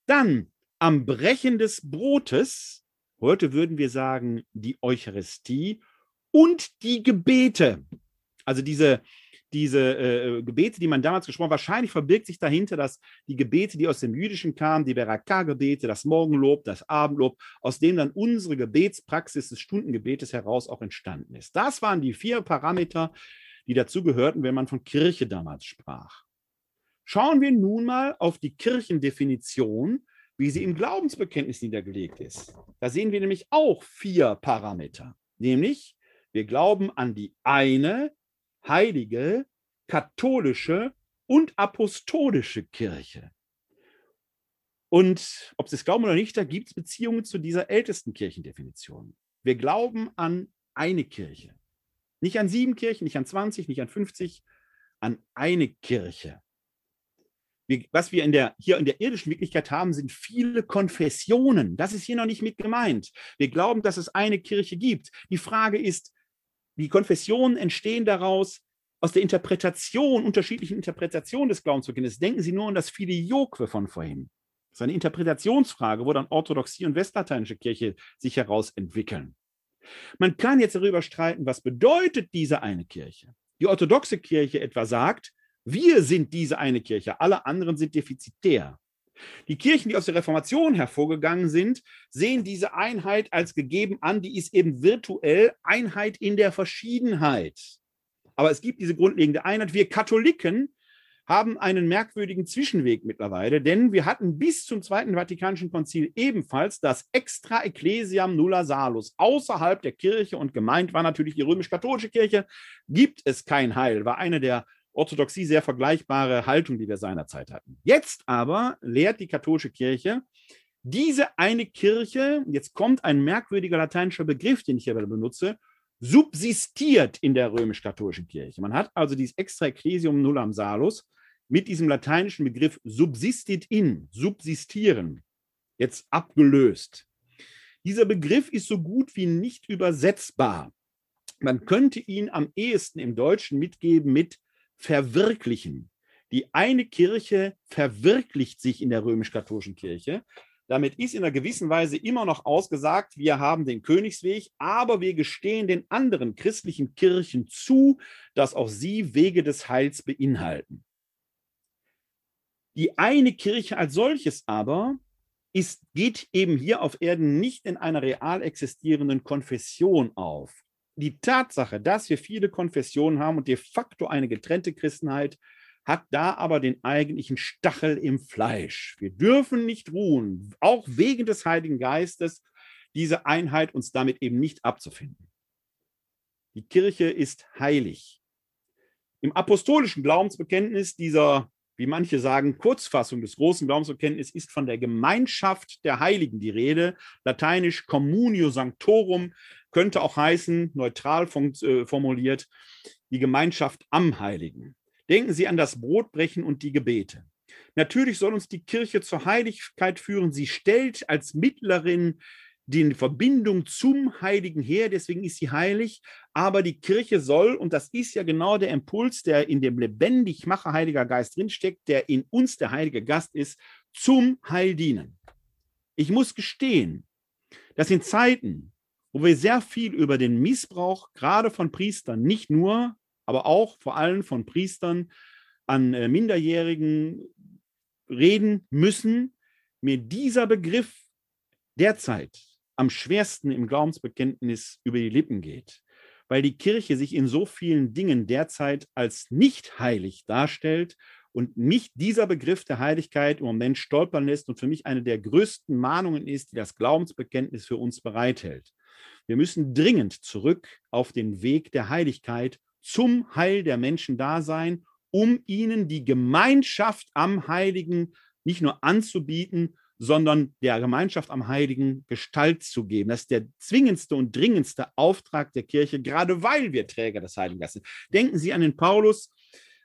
Dann am Brechen des Brotes, heute würden wir sagen die Eucharistie und die Gebete. Also diese, diese äh, Gebete, die man damals gesprochen hat, wahrscheinlich verbirgt sich dahinter, dass die Gebete, die aus dem Jüdischen kamen, die Beraka-Gebete, das Morgenlob, das Abendlob, aus denen dann unsere Gebetspraxis des Stundengebetes heraus auch entstanden ist. Das waren die vier Parameter, die dazugehörten, wenn man von Kirche damals sprach. Schauen wir nun mal auf die Kirchendefinition, wie sie im Glaubensbekenntnis niedergelegt ist. Da sehen wir nämlich auch vier Parameter, nämlich wir glauben an die eine heilige, katholische und apostolische Kirche. Und ob Sie es glauben oder nicht, da gibt es Beziehungen zu dieser ältesten Kirchendefinition. Wir glauben an eine Kirche. Nicht an sieben Kirchen, nicht an 20, nicht an 50, an eine Kirche. Wir, was wir in der, hier in der irdischen Wirklichkeit haben, sind viele Konfessionen. Das ist hier noch nicht mit gemeint. Wir glauben, dass es eine Kirche gibt. Die Frage ist, die Konfessionen entstehen daraus, aus der Interpretation, unterschiedlichen Interpretationen des Glaubensbekenntnisses. Denken Sie nur an das Filioque von vorhin. Das ist eine Interpretationsfrage, wo dann Orthodoxie und westlateinische Kirche sich herausentwickeln. Man kann jetzt darüber streiten, was bedeutet diese eine Kirche. Die orthodoxe Kirche etwa sagt, wir sind diese eine Kirche, alle anderen sind defizitär. Die Kirchen, die aus der Reformation hervorgegangen sind, sehen diese Einheit als gegeben an, die ist eben virtuell Einheit in der Verschiedenheit. Aber es gibt diese grundlegende Einheit. Wir Katholiken haben einen merkwürdigen Zwischenweg mittlerweile, denn wir hatten bis zum Zweiten Vatikanischen Konzil ebenfalls das Extra Ecclesiam Nulla Salus. Außerhalb der Kirche und gemeint war natürlich die römisch-katholische Kirche, gibt es kein Heil, war eine der Orthodoxie sehr vergleichbare Haltung, die wir seinerzeit hatten. Jetzt aber lehrt die katholische Kirche, diese eine Kirche, jetzt kommt ein merkwürdiger lateinischer Begriff, den ich hier benutze, subsistiert in der römisch-katholischen Kirche. Man hat also dieses extra Ecclesium nullam salus mit diesem lateinischen Begriff subsistit in, subsistieren, jetzt abgelöst. Dieser Begriff ist so gut wie nicht übersetzbar. Man könnte ihn am ehesten im Deutschen mitgeben mit verwirklichen. Die eine Kirche verwirklicht sich in der römisch-katholischen Kirche. Damit ist in einer gewissen Weise immer noch ausgesagt, wir haben den Königsweg, aber wir gestehen den anderen christlichen Kirchen zu, dass auch sie Wege des Heils beinhalten. Die eine Kirche als solches aber ist, geht eben hier auf Erden nicht in einer real existierenden Konfession auf die Tatsache, dass wir viele Konfessionen haben und de facto eine getrennte Christenheit, hat da aber den eigentlichen Stachel im Fleisch. Wir dürfen nicht ruhen, auch wegen des Heiligen Geistes, diese Einheit uns damit eben nicht abzufinden. Die Kirche ist heilig. Im apostolischen Glaubensbekenntnis dieser, wie manche sagen, Kurzfassung des großen Glaubensbekenntnisses ist von der Gemeinschaft der Heiligen die Rede, lateinisch Communio Sanctorum, könnte auch heißen, neutral äh, formuliert, die Gemeinschaft am Heiligen. Denken Sie an das Brotbrechen und die Gebete. Natürlich soll uns die Kirche zur Heiligkeit führen. Sie stellt als Mittlerin die Verbindung zum Heiligen her, deswegen ist sie heilig. Aber die Kirche soll, und das ist ja genau der Impuls, der in dem lebendig Macher Heiliger Geist drinsteckt, der in uns der Heilige Gast ist, zum Heil dienen. Ich muss gestehen, dass in Zeiten, wo wir sehr viel über den Missbrauch gerade von Priestern, nicht nur, aber auch vor allem von Priestern an äh, Minderjährigen reden müssen, mir dieser Begriff derzeit am schwersten im Glaubensbekenntnis über die Lippen geht, weil die Kirche sich in so vielen Dingen derzeit als nicht heilig darstellt und mich dieser Begriff der Heiligkeit im Moment stolpern lässt und für mich eine der größten Mahnungen ist, die das Glaubensbekenntnis für uns bereithält. Wir müssen dringend zurück auf den Weg der Heiligkeit zum Heil der Menschen da sein, um ihnen die Gemeinschaft am Heiligen nicht nur anzubieten, sondern der Gemeinschaft am Heiligen Gestalt zu geben. Das ist der zwingendste und dringendste Auftrag der Kirche, gerade weil wir Träger des Heiligen Geistes sind. Denken Sie an den Paulus,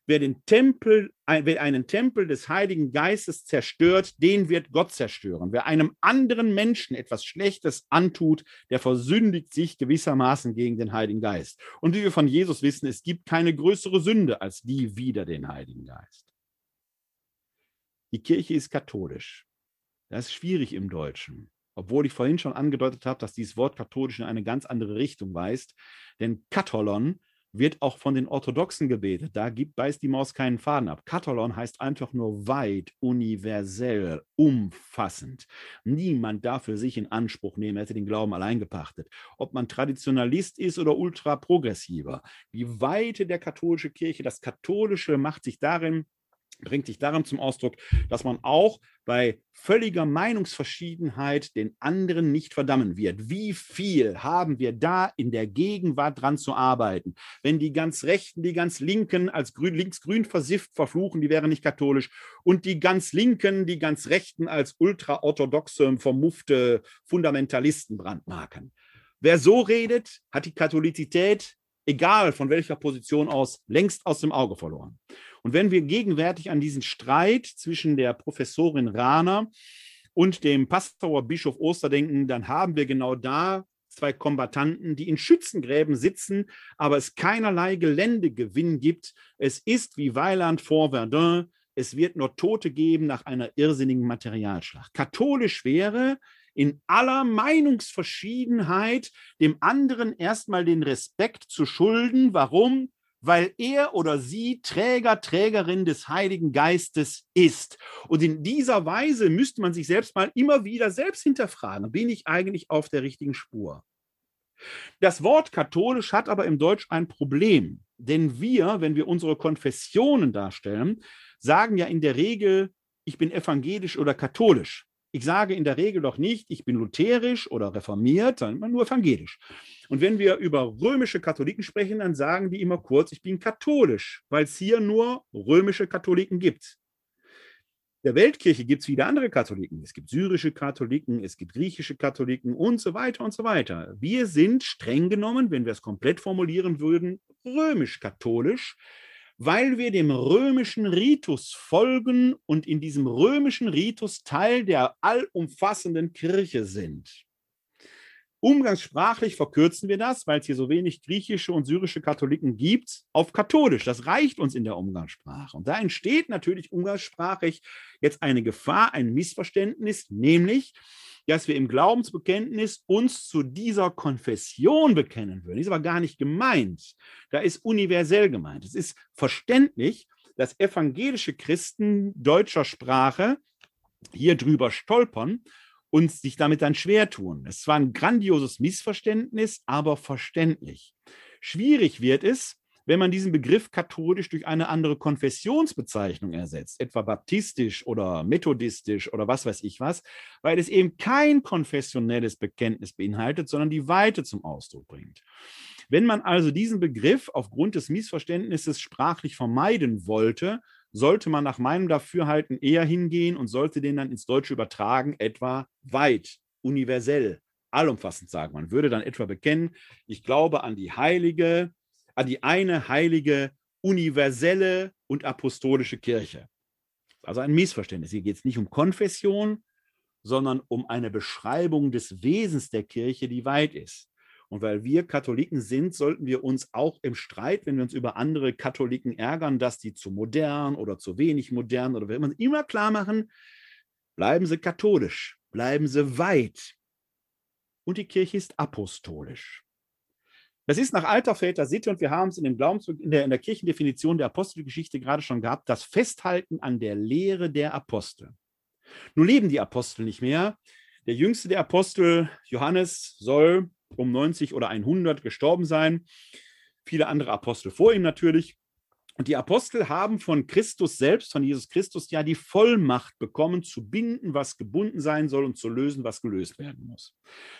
wer den Tempel, wer einen Tempel des Heiligen Geistes zerstört, den wird Gott zerstören. Wer einem anderen Menschen etwas Schlechtes antut, der versündigt sich gewissermaßen gegen den Heiligen Geist. Und wie wir von Jesus wissen, es gibt keine größere Sünde als die wider den Heiligen Geist. Die Kirche ist katholisch. Das ist schwierig im Deutschen. Obwohl ich vorhin schon angedeutet habe, dass dieses Wort katholisch in eine ganz andere Richtung weist. Denn Katholon wird auch von den Orthodoxen gebetet. Da gibt, beißt die Maus keinen Faden ab. Katholon heißt einfach nur weit, universell, umfassend. Niemand darf für sich in Anspruch nehmen, er hätte den Glauben allein gepachtet. Ob man Traditionalist ist oder ultra-progressiver. Die Weite der katholischen Kirche, das Katholische macht sich darin bringt sich daran zum Ausdruck, dass man auch bei völliger Meinungsverschiedenheit den anderen nicht verdammen wird. Wie viel haben wir da in der Gegenwart dran zu arbeiten? Wenn die ganz Rechten, die ganz Linken als grün, linksgrün versifft verfluchen, die wären nicht katholisch, und die ganz Linken, die ganz Rechten als ultraorthodoxe, vermuffte Fundamentalisten brandmarken. Wer so redet, hat die Katholizität, egal von welcher Position aus, längst aus dem Auge verloren. Und wenn wir gegenwärtig an diesen Streit zwischen der Professorin Rahner und dem Pastor Bischof Oster denken, dann haben wir genau da zwei Kombattanten, die in Schützengräben sitzen, aber es keinerlei Geländegewinn gibt. Es ist wie Weiland vor Verdun, es wird nur Tote geben nach einer irrsinnigen Materialschlacht. Katholisch wäre, in aller Meinungsverschiedenheit dem anderen erstmal den Respekt zu schulden. Warum? weil er oder sie Träger, Trägerin des Heiligen Geistes ist. Und in dieser Weise müsste man sich selbst mal immer wieder selbst hinterfragen, bin ich eigentlich auf der richtigen Spur? Das Wort katholisch hat aber im Deutsch ein Problem, denn wir, wenn wir unsere Konfessionen darstellen, sagen ja in der Regel, ich bin evangelisch oder katholisch. Ich sage in der Regel doch nicht, ich bin lutherisch oder reformiert, sondern nur evangelisch. Und wenn wir über römische Katholiken sprechen, dann sagen die immer kurz, ich bin katholisch, weil es hier nur römische Katholiken gibt. Der Weltkirche gibt es wieder andere Katholiken. Es gibt syrische Katholiken, es gibt griechische Katholiken und so weiter und so weiter. Wir sind streng genommen, wenn wir es komplett formulieren würden, römisch-katholisch, weil wir dem römischen Ritus folgen und in diesem römischen Ritus Teil der allumfassenden Kirche sind. Umgangssprachlich verkürzen wir das, weil es hier so wenig griechische und syrische Katholiken gibt, auf katholisch. Das reicht uns in der Umgangssprache. Und da entsteht natürlich umgangssprachlich jetzt eine Gefahr, ein Missverständnis, nämlich, dass wir im Glaubensbekenntnis uns zu dieser Konfession bekennen würden. Das ist aber gar nicht gemeint. Da ist universell gemeint. Es ist verständlich, dass evangelische Christen deutscher Sprache hier drüber stolpern und sich damit dann schwer tun. Es war ein grandioses Missverständnis, aber verständlich. Schwierig wird es, wenn man diesen Begriff katholisch durch eine andere Konfessionsbezeichnung ersetzt, etwa baptistisch oder methodistisch oder was weiß ich was, weil es eben kein konfessionelles Bekenntnis beinhaltet, sondern die Weite zum Ausdruck bringt. Wenn man also diesen Begriff aufgrund des Missverständnisses sprachlich vermeiden wollte, sollte man nach meinem Dafürhalten eher hingehen und sollte den dann ins Deutsche übertragen, etwa weit, universell, allumfassend sagen. Man würde dann etwa bekennen, ich glaube an die heilige an die eine heilige, universelle und apostolische Kirche. Also ein Missverständnis. Hier geht es nicht um Konfession, sondern um eine Beschreibung des Wesens der Kirche, die weit ist. Und weil wir Katholiken sind, sollten wir uns auch im Streit, wenn wir uns über andere Katholiken ärgern, dass die zu modern oder zu wenig modern oder immer, immer klar machen, bleiben sie katholisch, bleiben sie weit. Und die Kirche ist apostolisch. Das ist nach alter Väter Sitte und wir haben es in, dem Glaubens in, der, in der Kirchendefinition der Apostelgeschichte gerade schon gehabt, das Festhalten an der Lehre der Apostel. Nun leben die Apostel nicht mehr. Der jüngste der Apostel, Johannes, soll um 90 oder 100 gestorben sein. Viele andere Apostel vor ihm natürlich. Und die Apostel haben von Christus selbst, von Jesus Christus, ja die Vollmacht bekommen, zu binden, was gebunden sein soll und zu lösen, was gelöst werden muss.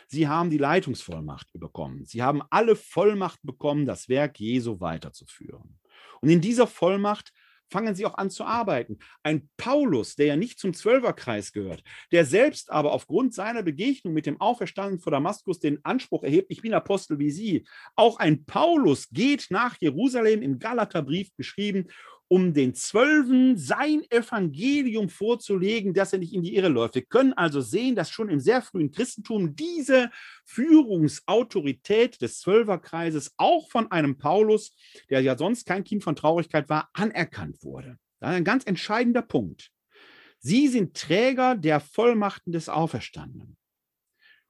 Sie haben die Leitungsvollmacht bekommen. Sie haben alle Vollmacht bekommen, das Werk Jesu weiterzuführen. Und in dieser Vollmacht fangen sie auch an zu arbeiten. Ein Paulus, der ja nicht zum Zwölferkreis gehört, der selbst aber aufgrund seiner Begegnung mit dem Auferstandenen vor Damaskus den Anspruch erhebt, ich bin Apostel wie Sie. Auch ein Paulus geht nach Jerusalem im Galaterbrief geschrieben um den Zwölfen sein Evangelium vorzulegen, dass er nicht in die Irre läuft. Wir können also sehen, dass schon im sehr frühen Christentum diese Führungsautorität des Zwölferkreises auch von einem Paulus, der ja sonst kein Kind von Traurigkeit war, anerkannt wurde. Das ist ein ganz entscheidender Punkt. Sie sind Träger der Vollmachten des Auferstandenen.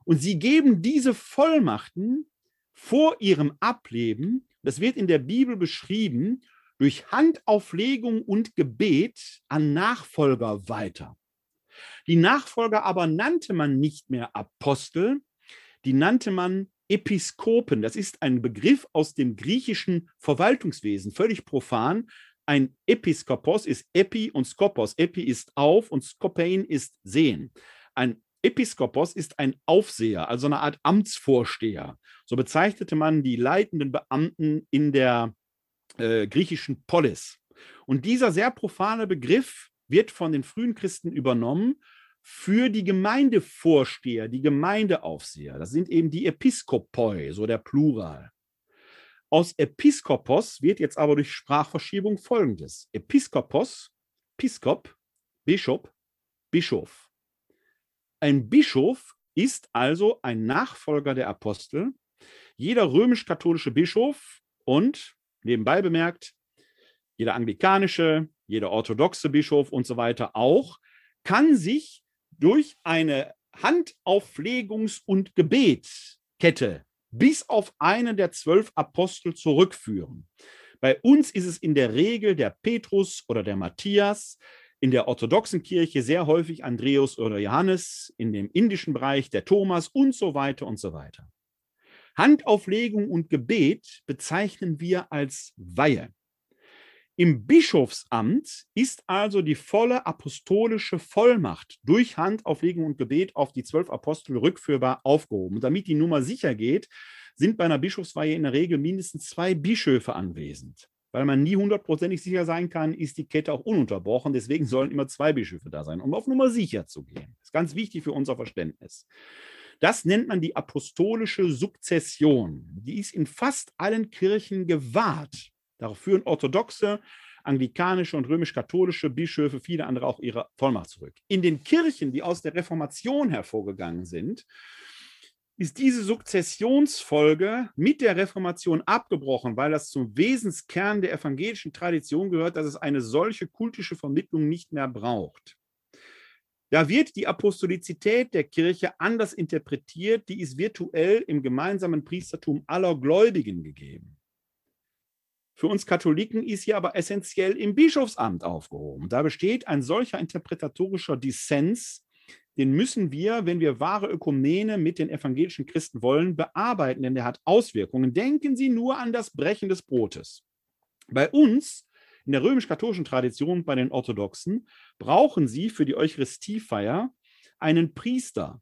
Und sie geben diese Vollmachten vor ihrem Ableben, das wird in der Bibel beschrieben, durch Handauflegung und Gebet an Nachfolger weiter. Die Nachfolger aber nannte man nicht mehr Apostel, die nannte man Episkopen. Das ist ein Begriff aus dem griechischen Verwaltungswesen, völlig profan. Ein Episkopos ist Epi und Skopos. Epi ist auf und Skopein ist sehen. Ein Episkopos ist ein Aufseher, also eine Art Amtsvorsteher. So bezeichnete man die leitenden Beamten in der äh, griechischen Polis. Und dieser sehr profane Begriff wird von den frühen Christen übernommen für die Gemeindevorsteher, die Gemeindeaufseher. Das sind eben die Episkopoi, so der Plural. Aus Episkopos wird jetzt aber durch Sprachverschiebung folgendes: Episkopos, Piskop, Bischof, Bischof. Ein Bischof ist also ein Nachfolger der Apostel. Jeder römisch-katholische Bischof und Nebenbei bemerkt, jeder anglikanische, jeder orthodoxe Bischof und so weiter auch, kann sich durch eine Handauflegungs- und Gebetskette bis auf einen der zwölf Apostel zurückführen. Bei uns ist es in der Regel der Petrus oder der Matthias, in der orthodoxen Kirche sehr häufig Andreas oder Johannes, in dem indischen Bereich der Thomas und so weiter und so weiter. Handauflegung und Gebet bezeichnen wir als Weihe. Im Bischofsamt ist also die volle apostolische Vollmacht durch Handauflegung und Gebet auf die zwölf Apostel rückführbar aufgehoben. Und damit die Nummer sicher geht, sind bei einer Bischofsweihe in der Regel mindestens zwei Bischöfe anwesend. Weil man nie hundertprozentig sicher sein kann, ist die Kette auch ununterbrochen. Deswegen sollen immer zwei Bischöfe da sein, um auf Nummer sicher zu gehen. Das ist ganz wichtig für unser Verständnis. Das nennt man die apostolische Sukzession. Die ist in fast allen Kirchen gewahrt. Darauf führen orthodoxe, anglikanische und römisch-katholische Bischöfe, viele andere auch ihre Vollmacht zurück. In den Kirchen, die aus der Reformation hervorgegangen sind, ist diese Sukzessionsfolge mit der Reformation abgebrochen, weil das zum Wesenskern der evangelischen Tradition gehört, dass es eine solche kultische Vermittlung nicht mehr braucht. Da wird die Apostolizität der Kirche anders interpretiert, die ist virtuell im gemeinsamen Priestertum aller Gläubigen gegeben. Für uns Katholiken ist sie aber essentiell im Bischofsamt aufgehoben. Da besteht ein solcher interpretatorischer Dissens, den müssen wir, wenn wir wahre Ökumene mit den evangelischen Christen wollen, bearbeiten, denn der hat Auswirkungen. Denken Sie nur an das Brechen des Brotes. Bei uns in der römisch-katholischen Tradition bei den Orthodoxen brauchen sie für die Eucharistiefeier einen Priester,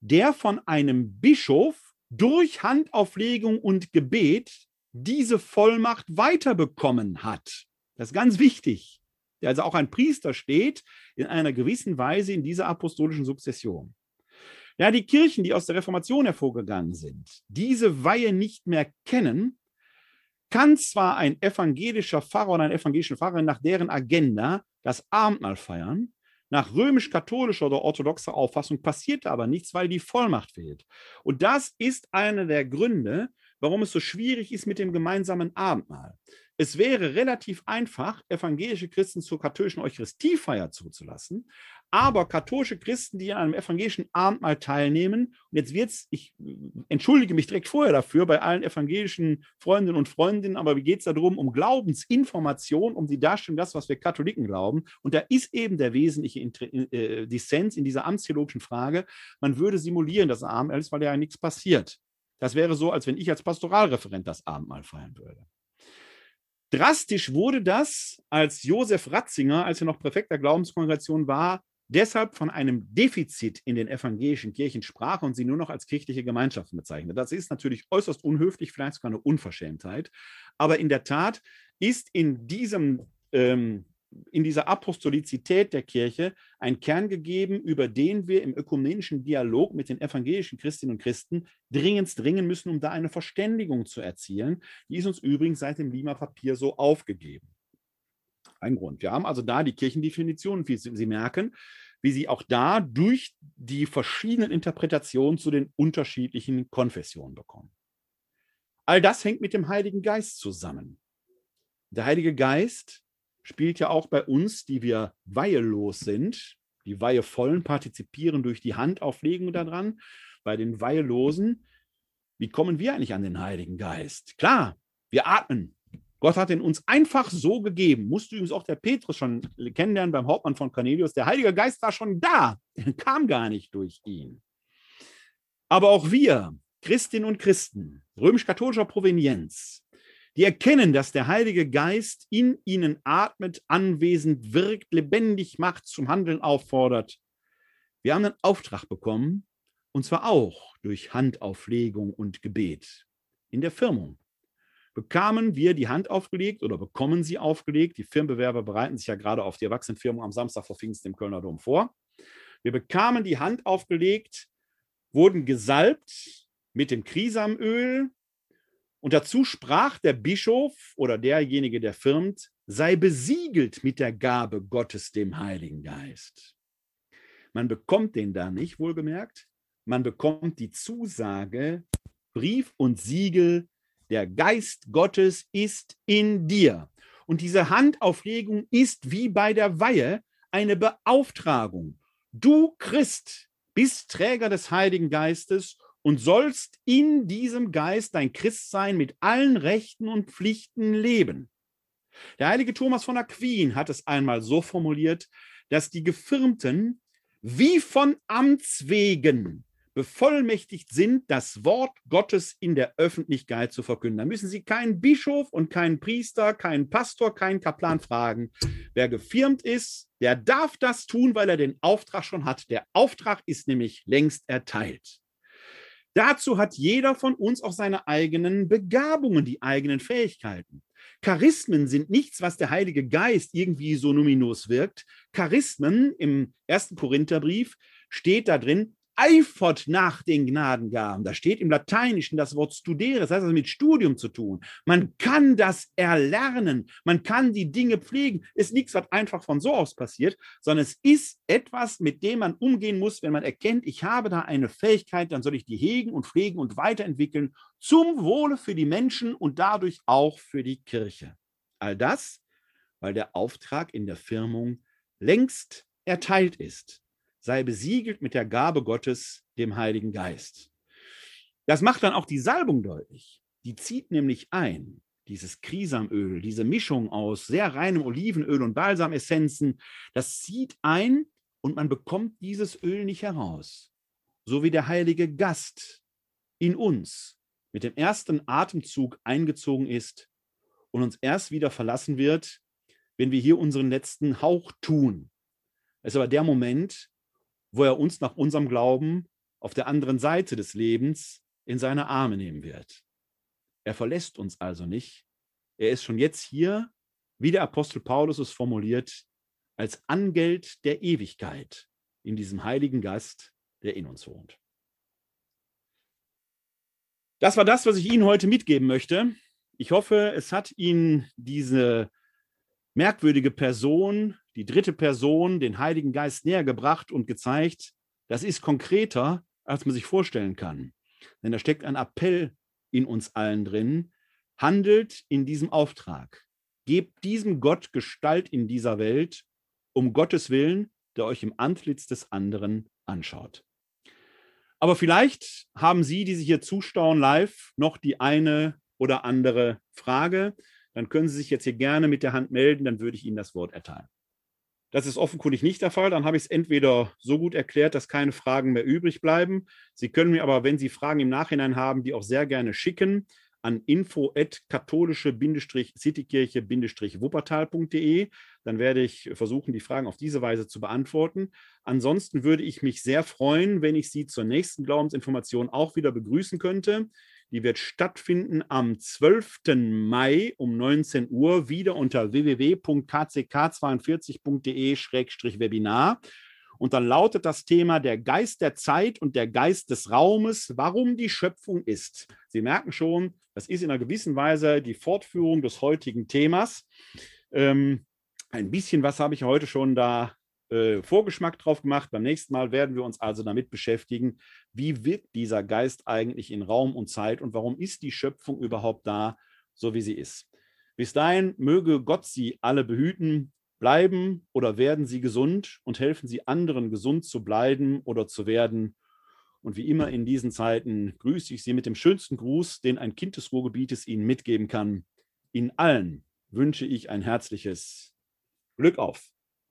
der von einem Bischof durch Handauflegung und Gebet diese Vollmacht weiterbekommen hat. Das ist ganz wichtig. Also auch ein Priester steht in einer gewissen Weise in dieser apostolischen Sukzession. Ja, die Kirchen, die aus der Reformation hervorgegangen sind, diese Weihe nicht mehr kennen, kann zwar ein evangelischer Pfarrer oder eine evangelische Pfarrerin nach deren Agenda das Abendmahl feiern, nach römisch-katholischer oder orthodoxer Auffassung passiert aber nichts, weil die Vollmacht fehlt. Und das ist einer der Gründe, warum es so schwierig ist mit dem gemeinsamen Abendmahl. Es wäre relativ einfach, evangelische Christen zur katholischen Eucharistiefeier zuzulassen, aber katholische Christen, die an einem evangelischen Abendmahl teilnehmen, und jetzt wird es, ich entschuldige mich direkt vorher dafür bei allen evangelischen Freundinnen und Freundinnen, aber wie geht es darum, um Glaubensinformation, um die Darstellung das, was wir Katholiken glauben. Und da ist eben der wesentliche äh, Dissens in dieser amtstheologischen Frage, man würde simulieren, dass Abendmahl ist, weil ja nichts passiert. Das wäre so, als wenn ich als Pastoralreferent das Abendmahl feiern würde. Drastisch wurde das, als Josef Ratzinger, als er noch Präfekt der Glaubenskongregation war, deshalb von einem Defizit in den evangelischen Kirchen sprach und sie nur noch als kirchliche Gemeinschaften bezeichnet. Das ist natürlich äußerst unhöflich, vielleicht sogar eine Unverschämtheit. Aber in der Tat ist in diesem ähm, in dieser Apostolizität der Kirche einen Kern gegeben, über den wir im ökumenischen Dialog mit den evangelischen Christinnen und Christen dringend dringen müssen, um da eine Verständigung zu erzielen. Die ist uns übrigens seit dem Lima Papier so aufgegeben. Ein Grund. Wir haben also da die Kirchendefinition. Sie merken, wie sie auch da durch die verschiedenen Interpretationen zu den unterschiedlichen Konfessionen bekommen. All das hängt mit dem Heiligen Geist zusammen. Der Heilige Geist spielt ja auch bei uns, die wir weihelos sind. Die Weihevollen partizipieren durch die Handauflegung daran. Bei den Weihelosen, wie kommen wir eigentlich an den Heiligen Geist? Klar, wir atmen. Gott hat ihn uns einfach so gegeben. Musste übrigens auch der Petrus schon kennenlernen beim Hauptmann von Cornelius. Der Heilige Geist war schon da. Er kam gar nicht durch ihn. Aber auch wir, Christinnen und Christen, römisch-katholischer Provenienz, die erkennen, dass der Heilige Geist in ihnen atmet, anwesend wirkt, lebendig macht, zum Handeln auffordert. Wir haben einen Auftrag bekommen, und zwar auch durch Handauflegung und Gebet. In der Firmung bekamen wir die Hand aufgelegt oder bekommen sie aufgelegt. Die Firmenbewerber bereiten sich ja gerade auf die Erwachsenenfirmung am Samstag vor Pfingsten im Kölner Dom vor. Wir bekamen die Hand aufgelegt, wurden gesalbt mit dem Krisamöl, und dazu sprach der Bischof oder derjenige, der firmt, sei besiegelt mit der Gabe Gottes, dem Heiligen Geist. Man bekommt den da nicht, wohlgemerkt. Man bekommt die Zusage, Brief und Siegel, der Geist Gottes ist in dir. Und diese Handauflegung ist wie bei der Weihe eine Beauftragung. Du Christ bist Träger des Heiligen Geistes und sollst in diesem Geist dein Christsein mit allen Rechten und Pflichten leben. Der heilige Thomas von Aquin hat es einmal so formuliert, dass die Gefirmten wie von Amts wegen bevollmächtigt sind, das Wort Gottes in der Öffentlichkeit zu verkünden. Da müssen Sie keinen Bischof und keinen Priester, keinen Pastor, keinen Kaplan fragen. Wer gefirmt ist, der darf das tun, weil er den Auftrag schon hat. Der Auftrag ist nämlich längst erteilt. Dazu hat jeder von uns auch seine eigenen Begabungen, die eigenen Fähigkeiten. Charismen sind nichts, was der Heilige Geist irgendwie so numinos wirkt. Charismen im ersten Korintherbrief steht da drin, eifert nach den Gnadengaben. Da steht im Lateinischen das Wort studere, das heißt also mit Studium zu tun. Man kann das erlernen, man kann die Dinge pflegen. Es ist nichts, was einfach von so aus passiert, sondern es ist etwas, mit dem man umgehen muss, wenn man erkennt, ich habe da eine Fähigkeit, dann soll ich die hegen und pflegen und weiterentwickeln zum Wohle für die Menschen und dadurch auch für die Kirche. All das, weil der Auftrag in der Firmung längst erteilt ist sei besiegelt mit der Gabe Gottes, dem Heiligen Geist. Das macht dann auch die Salbung deutlich. Die zieht nämlich ein, dieses Krisamöl, diese Mischung aus sehr reinem Olivenöl und Balsamessenzen, das zieht ein und man bekommt dieses Öl nicht heraus. So wie der heilige Gast in uns mit dem ersten Atemzug eingezogen ist und uns erst wieder verlassen wird, wenn wir hier unseren letzten Hauch tun. Es ist aber der Moment, wo er uns nach unserem Glauben auf der anderen Seite des Lebens in seine Arme nehmen wird. Er verlässt uns also nicht. Er ist schon jetzt hier, wie der Apostel Paulus es formuliert, als Angeld der Ewigkeit in diesem heiligen Gast, der in uns wohnt. Das war das, was ich Ihnen heute mitgeben möchte. Ich hoffe, es hat Ihnen diese merkwürdige Person die dritte Person, den Heiligen Geist näher gebracht und gezeigt, das ist konkreter, als man sich vorstellen kann. Denn da steckt ein Appell in uns allen drin, handelt in diesem Auftrag. Gebt diesem Gott Gestalt in dieser Welt, um Gottes Willen, der euch im Antlitz des anderen anschaut. Aber vielleicht haben Sie, die sich hier zustauen live, noch die eine oder andere Frage. Dann können Sie sich jetzt hier gerne mit der Hand melden, dann würde ich Ihnen das Wort erteilen. Das ist offenkundig nicht der Fall. Dann habe ich es entweder so gut erklärt, dass keine Fragen mehr übrig bleiben. Sie können mir aber, wenn Sie Fragen im Nachhinein haben, die auch sehr gerne schicken an info-katholische-citykirche-wuppertal.de. Dann werde ich versuchen, die Fragen auf diese Weise zu beantworten. Ansonsten würde ich mich sehr freuen, wenn ich Sie zur nächsten Glaubensinformation auch wieder begrüßen könnte. Die wird stattfinden am 12. Mai um 19 Uhr wieder unter www.kck42.de-webinar. Und dann lautet das Thema der Geist der Zeit und der Geist des Raumes, warum die Schöpfung ist. Sie merken schon, das ist in einer gewissen Weise die Fortführung des heutigen Themas. Ähm, ein bisschen was habe ich heute schon da äh, Vorgeschmack drauf gemacht. Beim nächsten Mal werden wir uns also damit beschäftigen, wie wirkt dieser Geist eigentlich in Raum und Zeit und warum ist die Schöpfung überhaupt da, so wie sie ist. Bis dahin möge Gott sie alle behüten, bleiben oder werden sie gesund und helfen sie anderen gesund zu bleiben oder zu werden. Und wie immer in diesen Zeiten grüße ich Sie mit dem schönsten Gruß, den ein Kind des Ruhrgebietes Ihnen mitgeben kann. Ihnen allen wünsche ich ein herzliches Glück auf.